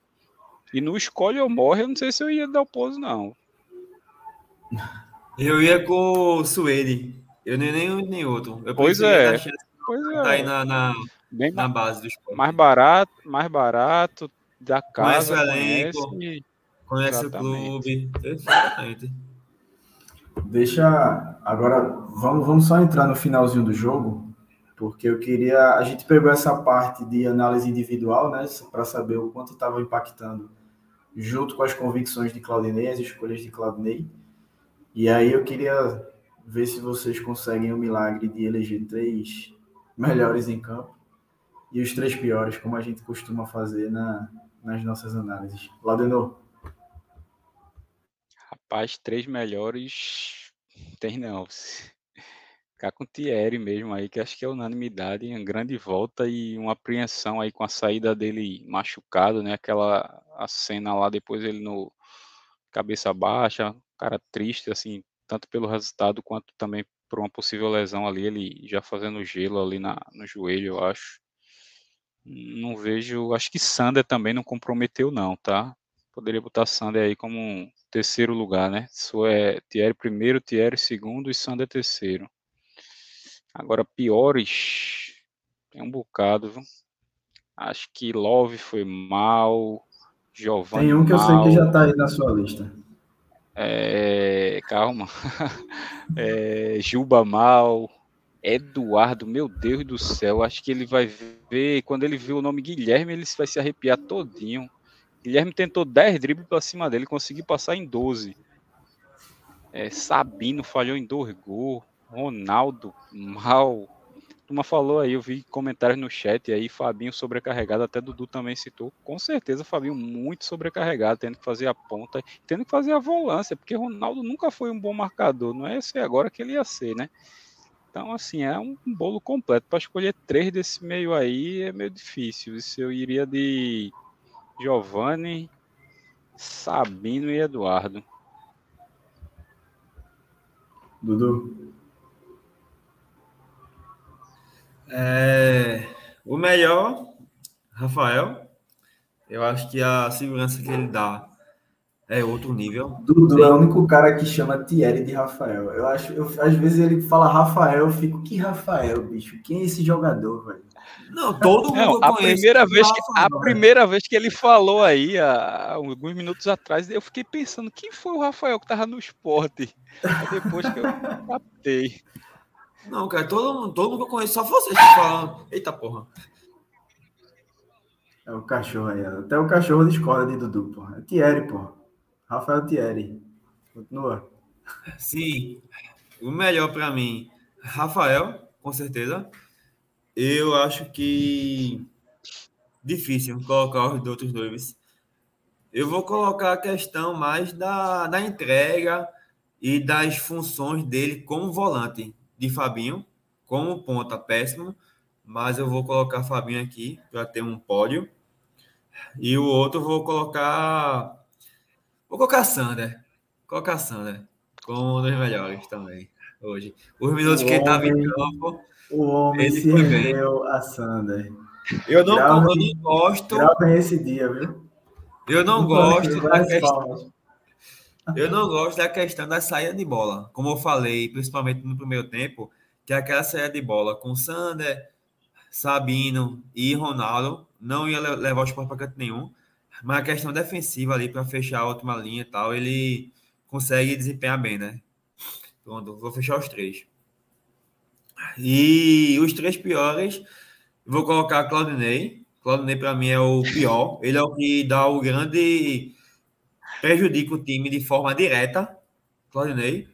E no escolhe ou morre, eu não sei se eu ia dar o pouso, não. [laughs] Eu ia com o Suede. Eu nem nem um nem outro. Eu pois é. Pois é. Tá aí na, na, Bem na base do esporte. Mais barato, mais barato, da casa. Conhece o elenco, conhece, conhece o clube. Perfeitamente. Deixa. Agora, vamos, vamos só entrar no finalzinho do jogo, porque eu queria. A gente pegou essa parte de análise individual, né, para saber o quanto estava impactando, junto com as convicções de Claudinei, as escolhas de Claudinei. E aí eu queria ver se vocês conseguem o milagre de eleger três melhores em campo e os três piores, como a gente costuma fazer na, nas nossas análises. Laudenor. Rapaz, três melhores tem não. Ficar com o Thierry mesmo aí, que acho que é unanimidade, uma grande volta e uma apreensão aí com a saída dele machucado, né? Aquela a cena lá depois ele no cabeça baixa, cara triste assim, tanto pelo resultado quanto também por uma possível lesão ali, ele já fazendo gelo ali na, no joelho, eu acho. Não vejo. Acho que Sander também não comprometeu, não, tá? Poderia botar Sander aí como um terceiro lugar, né? Isso é Thierry primeiro, Thierry segundo e Sander terceiro. Agora, piores. Tem um bocado, viu? Acho que Love foi mal. Giovanni. Tem um que mal. eu sei que já tá aí na sua lista. É, calma. [laughs] É, Juba mal. Eduardo, meu Deus do céu, acho que ele vai ver, quando ele viu o nome Guilherme, ele vai se arrepiar todinho. Guilherme tentou 10 dribles para cima dele, conseguiu passar em 12. É, Sabino falhou em dois gols. Ronaldo, mal. Turma falou aí, eu vi comentários no chat aí, Fabinho sobrecarregado, até Dudu também citou. Com certeza, Fabinho muito sobrecarregado, tendo que fazer a ponta, tendo que fazer a volância, porque Ronaldo nunca foi um bom marcador, não é esse agora que ele ia ser, né? Então, assim, é um bolo completo. Para escolher três desse meio aí é meio difícil. Isso eu iria de Giovanni, Sabino e Eduardo. Dudu. É, o melhor, Rafael. Eu acho que a segurança que ele dá é outro nível. Dudu é o único cara que chama Thierry de Rafael. Eu acho, eu, às vezes ele fala Rafael, eu fico, que Rafael, bicho? Quem é esse jogador, velho? Não, todo mundo Não, a primeira vez que a primeira vez que ele falou aí, há alguns minutos atrás, eu fiquei pensando, quem foi o Rafael que tava no esporte? depois que eu captei. Não, cara, todo mundo, todo mundo que eu conheço, só vocês que falam. Eita porra. É o cachorro aí, até o cachorro discorda de Dudu, porra. É Thierry, porra. Rafael Thierry. Continua. Sim, o melhor para mim, Rafael, com certeza. Eu acho que difícil colocar os outros dois. Eu vou colocar a questão mais da, da entrega e das funções dele como volante de Fabinho, como ponta péssimo, mas eu vou colocar Fabinho aqui para ter um pódio. E o outro vou colocar Vou colocar Sander. Colocar Sander. Com um dos melhores também, hoje. Os minutos o que ele estava em campo. O homem ele se rendeu a Sander. Eu não, eu não gosto. Esse dia, viu? Eu não gosto da questão. Eu não gosto da questão da saída de bola. Como eu falei, principalmente no primeiro tempo, que aquela saída de bola com Sander, Sabino e Ronaldo não ia levar o esporte para canto nenhum. Mas a questão defensiva ali para fechar a última linha e tal, ele consegue desempenhar bem, né? Pronto, vou fechar os três. E os três piores, vou colocar Claudinei. Claudinei para mim é o pior. Ele é o que dá o grande prejudica o time de forma direta. Claudinei.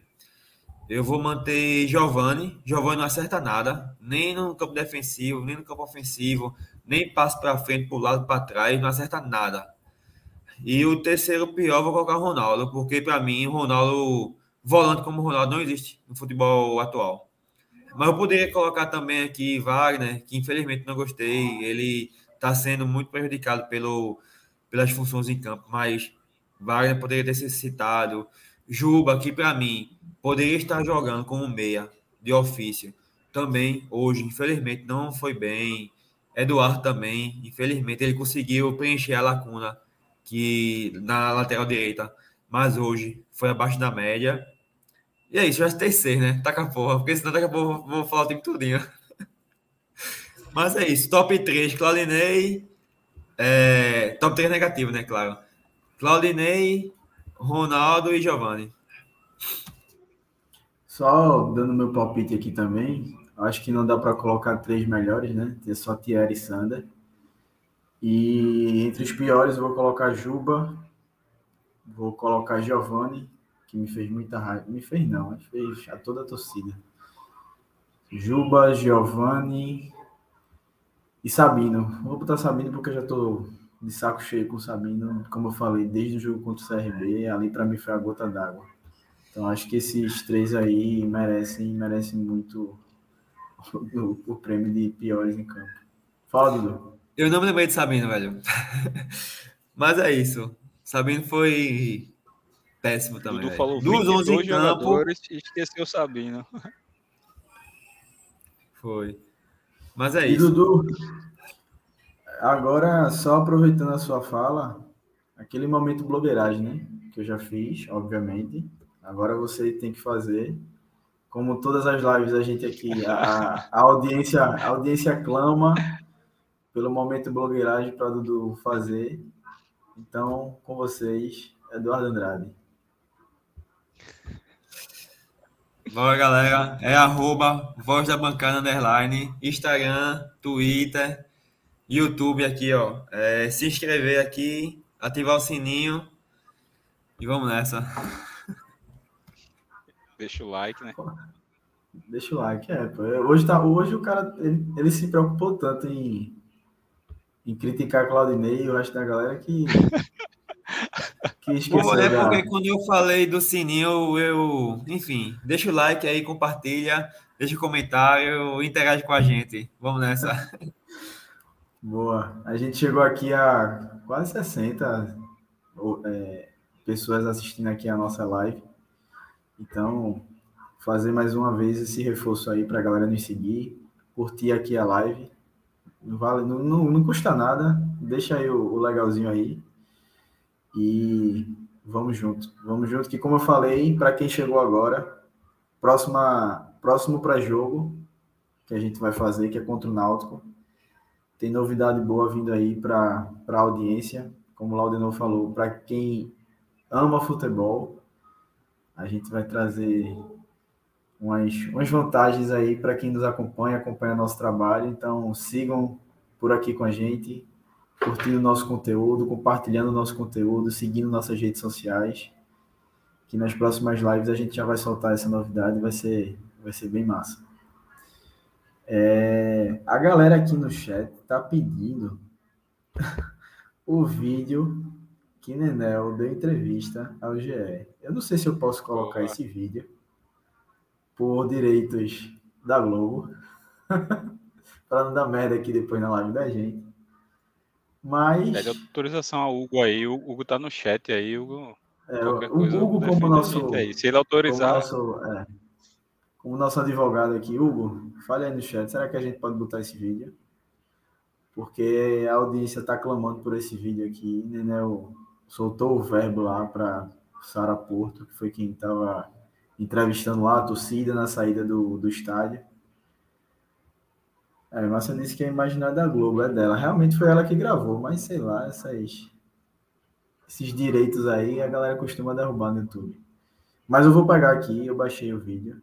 Eu vou manter Giovanni. Giovanni não acerta nada, nem no campo defensivo, nem no campo ofensivo, nem passa para frente, para o lado, para trás, não acerta nada. E o terceiro pior, vou colocar Ronaldo, porque para mim, Ronaldo, volante como Ronaldo, não existe no futebol atual. mas eu poderia colocar também aqui Wagner, que infelizmente não gostei. Ele está sendo muito prejudicado pelo, pelas funções em campo, mas Wagner poderia ter sido citado. Juba, que para mim poderia estar jogando como meia de ofício. Também hoje, infelizmente, não foi bem. Eduardo também, infelizmente, ele conseguiu preencher a lacuna que na lateral direita, mas hoje foi abaixo da média. E é isso, já ter seis, né? Taca a porra, porque senão daqui a pouco vou falar o tempo todinho. [laughs] Mas é isso, top 3, Claudinei. É, top 3 negativo, né? Claro. Claudinei, Ronaldo e Giovanni. Só dando meu palpite aqui também, acho que não dá para colocar três melhores, né? Tem só Thierry e Sander. E entre os piores eu vou colocar Juba, vou colocar Giovanni, que me fez muita raiva. Me fez não, mas fez a toda a torcida. Juba, Giovanni e Sabino. Vou botar Sabino porque eu já tô de saco cheio com o Sabino, como eu falei, desde o jogo contra o CRB, ali para mim foi a gota d'água. Então acho que esses três aí merecem, merecem muito o, o prêmio de piores em campo. Fala, Dudu. Eu não me lembrei de Sabino, velho. [laughs] Mas é isso. Sabino foi péssimo também. Dudu falou Dos 11 em campo. E esqueceu Sabino. [laughs] Foi. Mas é e isso. Dudu, agora só aproveitando a sua fala, aquele momento blogueiragem, né? Que eu já fiz, obviamente. Agora você tem que fazer, como todas as lives a gente aqui, a, a audiência, a audiência clama pelo momento blogueiragem para Dudu fazer. Então, com vocês, Eduardo Andrade. Bora, galera. É arroba Voz da Bancada Underline, Instagram, Twitter, YouTube aqui, ó. É, se inscrever aqui, ativar o sininho e vamos nessa. Deixa o like, né? Deixa o like, é. Hoje, tá, hoje o cara, ele, ele se preocupou tanto em, em criticar Claudinei e o resto da galera que [laughs] que esqueceu é porque quando eu falei do sininho, eu, enfim, deixa o like aí, compartilha, deixa o comentário, interage com a gente. Vamos nessa. Boa. A gente chegou aqui a quase 60 é, pessoas assistindo aqui a nossa live. Então, fazer mais uma vez esse reforço aí para a galera nos seguir, curtir aqui a live. Não, vale, não, não, não custa nada. Deixa aí o, o legalzinho aí. E vamos junto. Vamos junto, que como eu falei, para quem chegou agora, próxima, próximo para jogo que a gente vai fazer, que é contra o Náutico. Tem novidade boa vindo aí para a audiência. Como o Laudenor falou, para quem ama futebol, a gente vai trazer umas, umas vantagens aí para quem nos acompanha, acompanha nosso trabalho. Então, sigam por aqui com a gente curtindo nosso conteúdo, compartilhando nosso conteúdo, seguindo nossas redes sociais. Que nas próximas lives a gente já vai soltar essa novidade, vai ser, vai ser bem massa. É, a galera aqui no chat tá pedindo [laughs] o vídeo que Nenel deu entrevista ao GE. Eu não sei se eu posso colocar esse vídeo por direitos da Globo, [laughs] para não dar merda aqui depois na live da gente. Mas. Pede autorização ao Hugo aí. O Hugo tá no chat aí, Hugo. É, o Hugo, como nosso. Se ele autorizar. Como nosso, é, como nosso advogado aqui, Hugo, fale aí no chat. Será que a gente pode botar esse vídeo? Porque a audiência está clamando por esse vídeo aqui. Nenel soltou o verbo lá para Sara Porto, que foi quem estava entrevistando lá a torcida na saída do, do estádio. É, Márcia disse que é imaginário da Globo, é dela. Realmente foi ela que gravou, mas sei lá, essas, esses direitos aí a galera costuma derrubar no YouTube. Mas eu vou pegar aqui, eu baixei o vídeo.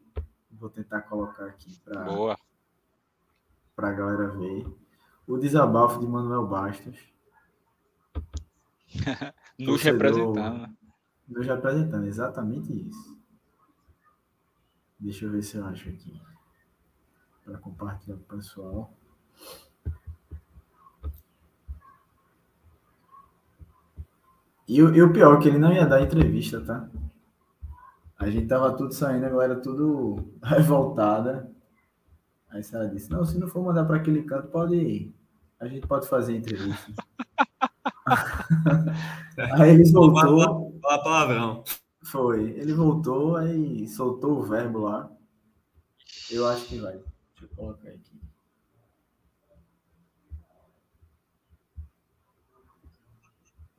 Vou tentar colocar aqui para Boa. a galera ver. O desabafo de Manuel Bastos. [laughs] nos representando. Nos representando, exatamente isso. Deixa eu ver se eu acho aqui para compartilhar com o pessoal. E, e o pior é que ele não ia dar entrevista, tá? A gente tava tudo saindo, a galera tudo [laughs] revoltada. Aí ela disse, não, se não for mandar para aquele canto, pode ir. A gente pode fazer entrevista. [laughs] aí ele voltou. Fala palavrão. Foi. Ele voltou, aí soltou o verbo lá. Eu acho que vai. Deixa eu colocar aqui.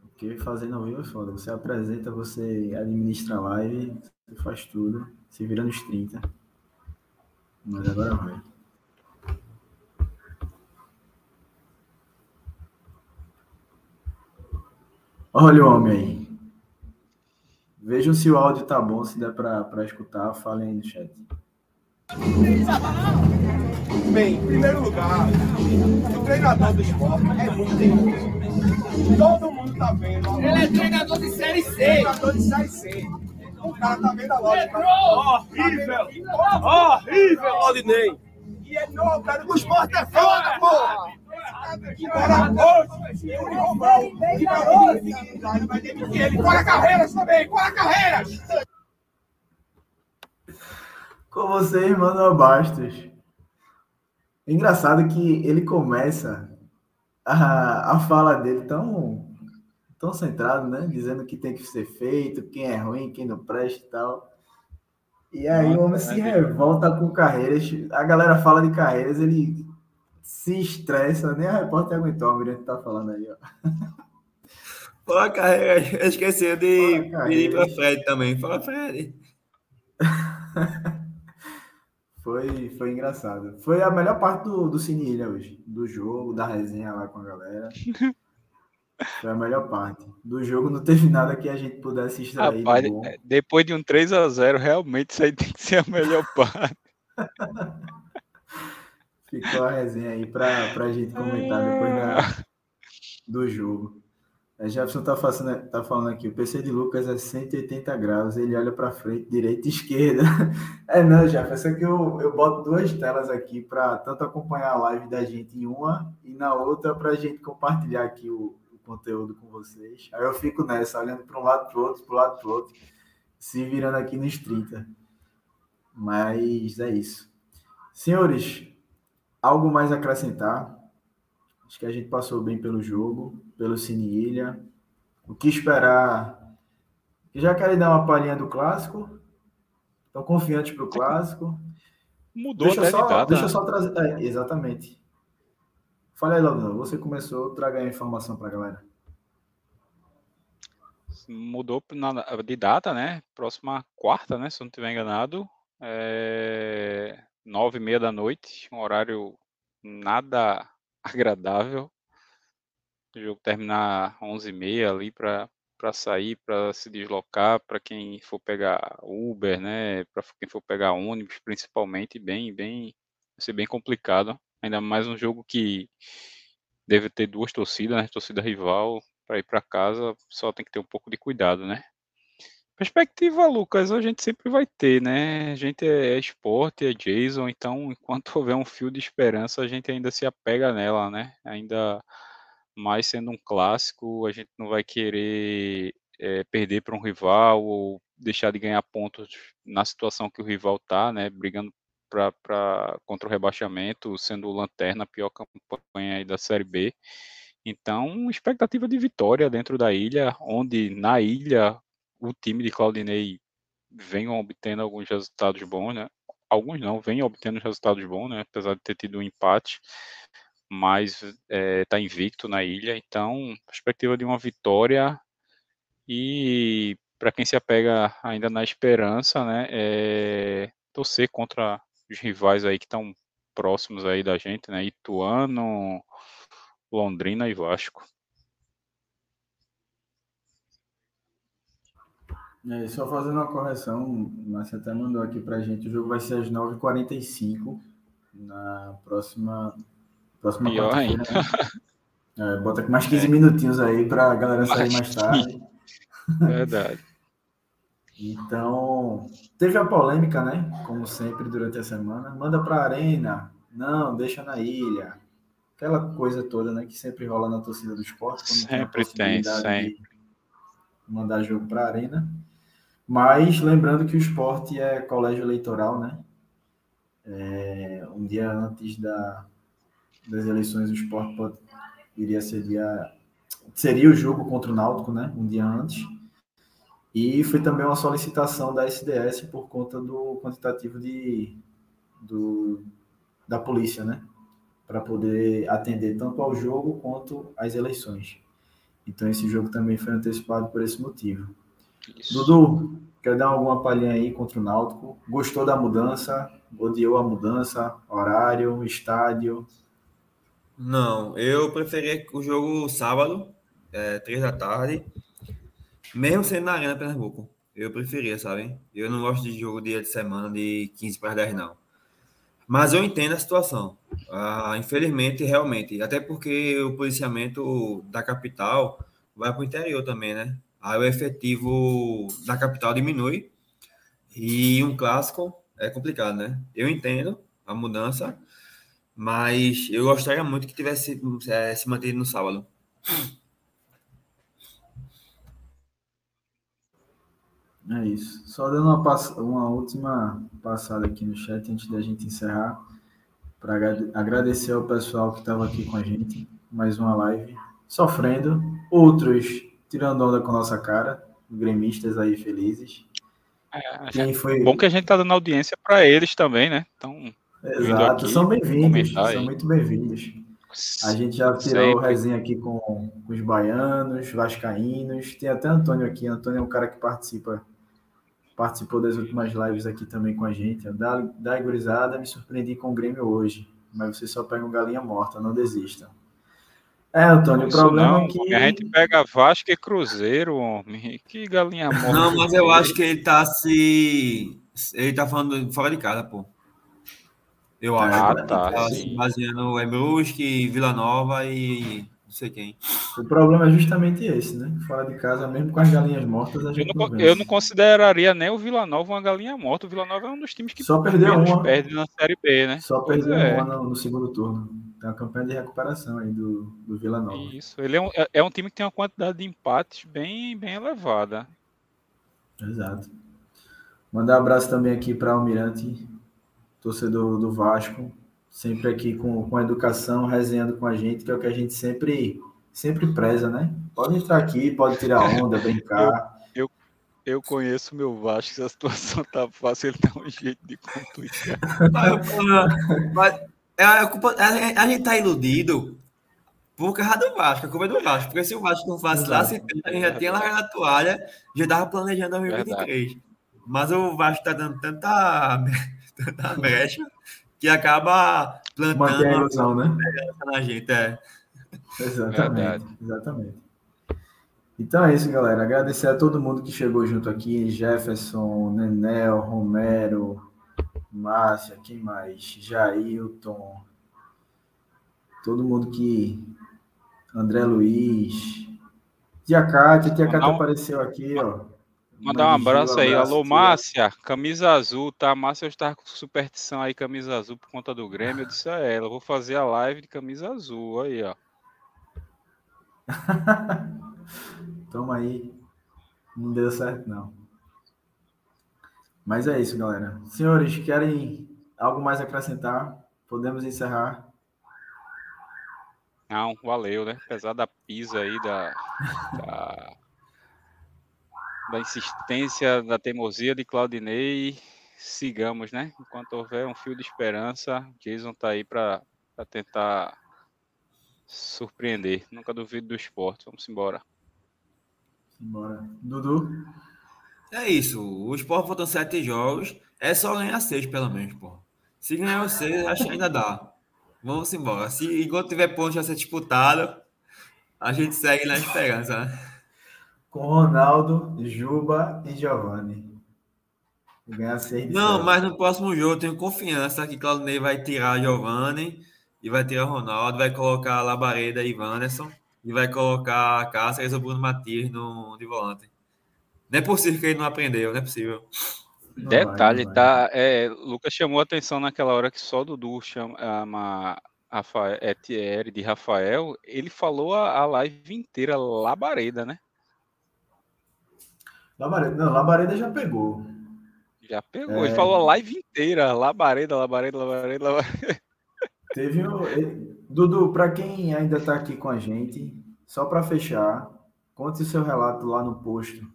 Porque fazendo ao vivo é foda. Você apresenta, você administra a live, você faz tudo. Se vira nos 30. Mas agora vai. Olha o homem aí. Vejam se o áudio tá bom, se der para escutar, falem aí no chat. Bem, em primeiro lugar, o treinador do esporte é muito tempo. Todo mundo tá vendo. Ele é treinador de Série C. Treinador de Série C. O cara tá vendo a lógica. Horrível! Horrível, Odinei! E ele não, o cara do esporte é foda, porra! Embora hoje, e Romão, ele vai demitir ele. Fora carreiras também, fora carreiras! Com vocês, Manuel Bastos. Engraçado que ele começa a, a fala dele tão, tão centrado, né? Dizendo que tem que ser feito, quem é ruim, quem não presta e tal. E aí o homem se revolta com carreiras. A galera fala de carreiras, ele se estressa, nem a repórter aguentou, a Miriam tá falando aí, ó. Fala, carreira, eu esqueci de pedir para Fred também. Fala, Fred. [laughs] foi, foi engraçado. Foi a melhor parte do, do Cine Ilha hoje, do jogo, da resenha lá com a galera. [laughs] Foi a melhor parte. Do jogo não teve nada que a gente pudesse extrair. Rapaz, depois de um 3 a 0 realmente isso aí tem que ser a melhor [laughs] parte. Ficou a resenha aí para a gente comentar depois da, do jogo. A Jefferson tá, fazendo, tá falando aqui, o PC de Lucas é 180 graus, ele olha para frente, direita e esquerda. [laughs] É não, Jefferson, é que eu, eu boto duas telas aqui para tanto acompanhar a live da gente em uma e na outra para a gente compartilhar aqui o, o, conteúdo com vocês. Aí eu fico nessa, olhando para um lado para o outro, para o lado para o outro, se virando aqui nos 30. Mas é isso. Senhores, algo mais a acrescentar? Acho que a gente passou bem pelo jogo, pelo Cine Ilha. O que esperar? Já querem dar uma palhinha do clássico? Estão confiantes para o clássico? Mudou deixa até só, de data. Deixa eu só trazer. É, exatamente. Fala aí. Você começou, traga a informação para a galera. Mudou de data, né? Próxima quarta, né? Se eu não estiver enganado. É... Nove e meia da noite. Um horário nada [laughs] agradável. O jogo terminar 11h30 ali para para sair, para se deslocar, para quem for pegar Uber, né, para quem for pegar ônibus, principalmente, bem, bem, vai ser bem complicado. Ainda mais um jogo que deve ter duas torcidas, né, torcida rival, para ir para casa, só tem que ter um pouco de cuidado, né? Perspectiva, Lucas, a gente sempre vai ter, né? A gente é esporte, é Jason, então [laughs] enquanto houver um fio de esperança, a gente ainda se apega nela, né? Ainda mais sendo um clássico, a gente não vai querer é, perder para um rival ou deixar de ganhar pontos na situação que o rival tá, né? Brigando pra, pra, contra o rebaixamento, sendo o lanterna, a pior campanha aí da Série B. Então, expectativa de vitória dentro da ilha, onde na ilha o time de Claudinei vem obtendo alguns resultados bons, né? Alguns não, vem obtendo resultados bons, né? Apesar de ter tido um empate, mas está é, tá invicto na ilha. Então, perspectiva de uma vitória e para quem se apega ainda na esperança, né? É, torcer contra os rivais aí que estão próximos aí da gente, né? Ituano, Londrina e Vasco. É, só fazendo uma correção, você até mandou aqui pra gente, o jogo vai ser às 9h45 na próxima, próxima Pior ainda. Né? [laughs] É, bota mais 15 é. minutinhos aí para a galera sair mais tarde. Verdade. então, teve a polêmica, né? Como sempre, durante a semana. Manda para a arena. Não, deixa na ilha. Aquela coisa toda, né? Que sempre rola na torcida do esporte. Sempre tem, tem sempre. Mandar jogo para a arena. Mas lembrando que o esporte é colégio eleitoral, né? É, um dia antes da, das eleições, o esporte pode, iria ser dia, seria o jogo contra o Náutico, né? Um dia antes. E foi também uma solicitação da SDS por conta do quantitativo de, do, da polícia, né? Para poder atender tanto ao jogo quanto às eleições. Então esse jogo também foi antecipado por esse motivo. Isso. Dudu, quer dar alguma palhinha aí contra o Náutico? Gostou da mudança? Odiou a mudança? Horário, estádio? Não, eu preferia o jogo sábado, é, três da tarde, mesmo sendo na Arena Pernambuco. Eu preferia, sabe? Eu não gosto de jogo dia de semana de 15 para 10, não. Mas eu entendo a situação. Ah, infelizmente, realmente. Até porque o policiamento da capital vai para o interior também, né? Aí o efetivo da capital diminui. E um clássico é complicado, né? Eu entendo a mudança, mas eu gostaria muito que tivesse é, se mantido no sábado. É isso. Só dando uma, pass uma última passada aqui no chat antes da gente encerrar, para agradecer ao pessoal que estava aqui com a gente, mais uma live, sofrendo, outros tirando onda com nossa cara, gremistas aí felizes. É, Quem foi... Bom que a gente está dando audiência para eles também, né? Então, Exato, são bem-vindos, são muito bem-vindos. A gente já tirou Sempre. resenha aqui com, com os baianos, vascaínos, tem até Antônio aqui. Antônio é um cara que participa participou das últimas lives aqui também com a gente. Da, da gurizada, me surpreendi com o Grêmio hoje, mas você só pega um galinha morta, não desista. É, Antônio, Isso o problema não, é que. A gente pega Vasco e Cruzeiro, homem. Que galinha morta. Não, mas eu acho que ele tá se. Ele tá falando fora de casa, pô. Eu acho. Ah, tá. tá se baseando em Brusque, Vila Nova e sei quem. O problema é justamente esse, né? Fora de casa, mesmo com as galinhas mortas, a gente eu não, não eu não consideraria nem o Vila Nova uma galinha morta. O Vila Nova é um dos times que só perdeu uma. perde na Série B, né? Só perdeu é. uma no, no, segundo turno. Tem uma campanha de recuperação aí do, do Vila Nova. Isso, ele é um, é, é um time que tem uma quantidade de empates bem, bem elevada. Exato. Mandar um abraço também aqui para o Almirante, torcedor do Vasco sempre aqui com, com a educação, resenhando com a gente, que é o que a gente sempre, sempre preza, né? Pode entrar aqui, pode tirar onda, brincar. Eu, eu, eu conheço o meu Vasco, se a situação tá fácil, ele dá um jeito de complicar. Mas, é, a, culpa, a, a, gente tá iludido por causa do Vasco, a culpa é do Vasco, porque se o Vasco não fosse lá, a gente já tinha largado a toalha, já tava planejando 2023. Verdade. Mas o Vasco tá dando tanta, [laughs] tanta brecha que acaba plantando a ilusão, né? na gente. É. Exatamente, exatamente. Então é isso, galera. Agradecer a todo mundo que chegou junto aqui: Jefferson, Nenel, Romero, Márcia, quem mais? Jailton, todo mundo que. André Luiz, Tia Cátia, Tia Cátia apareceu aqui, ó. Mandar um abraço aí. Alô, Márcia, camisa azul, tá? Márcia está com superstição aí, camisa azul, por conta do Grêmio. Eu disse a ela, vou fazer a live de camisa azul. Aí, ó. [laughs] Toma aí. Não deu certo, não. Mas é isso, galera. Senhores, querem algo mais acrescentar? Podemos encerrar? Não, valeu, né? Apesar da pisa aí, da, da da insistência, da teimosia de Claudinei, sigamos, né? Enquanto houver um fio de esperança, Jason tá aí para tentar surpreender. Nunca duvido do esporte. Vamos embora. Embora. Dudu? É isso. O esporte faltam sete jogos. É só ganhar seis, pelo menos, pô. Se ganhar seis, acho que ainda dá. Vamos embora. Se enquanto tiver ponto já ser disputado, a gente segue na esperança, né? Com Ronaldo, Juba e Giovanni. Ganhar seis Não, mas no próximo jogo eu tenho confiança que Claudinei vai tirar Giovanni e vai tirar Ronaldo, vai colocar Labareda e Wanderson e vai colocar Cáceres ou Bruno Matias no, de volante. Não é possível que ele não aprendeu, não é possível. Não Detalhe, vai, tá? É, Lucas chamou a atenção naquela hora que só Dudu chama Rafael, é, Thierry de Rafael. Ele falou a, a live inteira Labareda, né? Labareda, não, Labareda já pegou. Já pegou. É... Ele falou a live inteira. Labareda, labareda, labareda, labareda. Teve o. Dudu, para quem ainda está aqui com a gente, só para fechar, conte o seu relato lá no posto.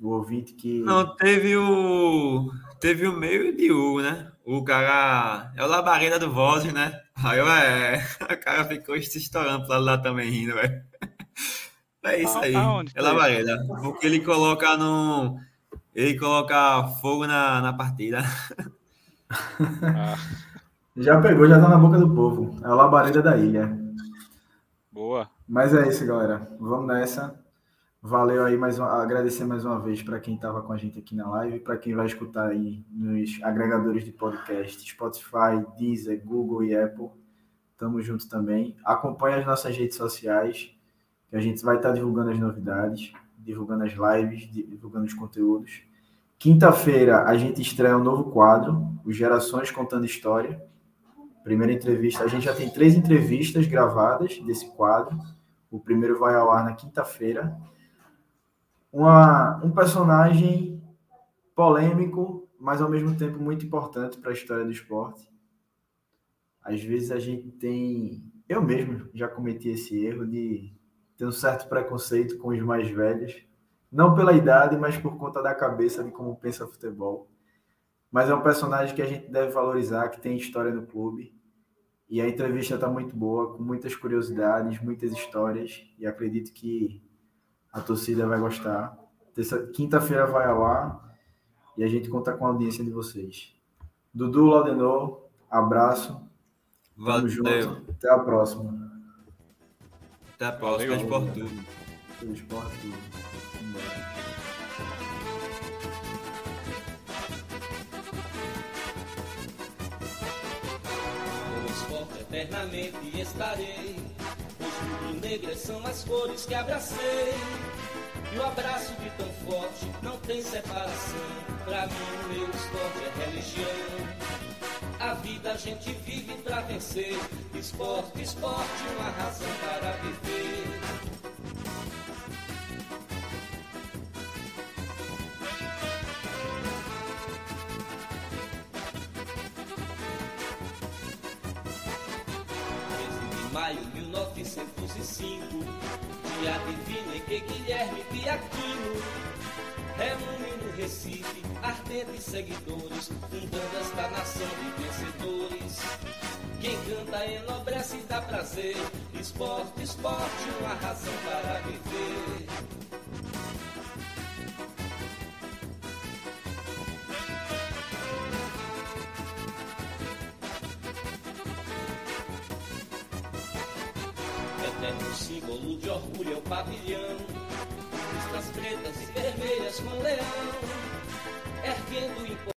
O ouvinte que. Não, teve o. Teve o meio de Hugo, né? O cara. É o labareda do Voz, né? Aí eu, é. [laughs] O cara ficou se estourando pra lá também rindo, velho. É isso aí. Aonde é labareda. Porque ele coloca no. Ele coloca fogo na, na partida. Ah. Já pegou, já tá na boca do povo. É o labareda da ilha. Boa. Mas é isso, galera. Vamos nessa. Valeu aí mais uma, agradecer mais uma vez para quem estava com a gente aqui na live, para quem vai escutar aí nos agregadores de podcast, Spotify, Deezer, Google e Apple. Tamo junto também. Acompanhe as nossas redes sociais, que a gente vai estar divulgando as novidades, divulgando as lives, divulgando os conteúdos. Quinta-feira a gente estreia um novo quadro, o Gerações Contando História. Primeira entrevista, a gente já tem três entrevistas gravadas desse quadro. O primeiro vai ao ar na quinta-feira um personagem polêmico, mas ao mesmo tempo muito importante para a história do esporte. Às vezes a gente tem. Eu mesmo já cometi esse erro de ter um certo preconceito com os mais velhos, não pela idade, mas por conta da cabeça de como pensa futebol. Mas é um personagem que a gente deve valorizar, que tem história no clube. E a entrevista está muito boa, com muitas curiosidades, muitas histórias, e acredito que a torcida vai gostar. Quinta-feira vai ao ar e a gente conta com a audiência de vocês. Dudu Laudenor, abraço. Valeu. Junto. Até a próxima. Até a próxima. Valeu. Esporte Tudo. Esporte Tudo. eternamente estarei rubro-negras são as cores que abracei. E o abraço de tão forte não tem separação. Pra mim, o meu esporte é religião. A vida a gente vive pra vencer. Esporte, esporte, uma razão para viver. maio 1905, dia divino em que Guilherme Piaquino no Recife ardentes seguidores, fundando esta nação de vencedores. Quem canta enobrece e dá prazer, esporte, esporte, uma razão para viver. eterno símbolo de orgulho é o pavilhão. Listas pretas e vermelhas com leão, erguendo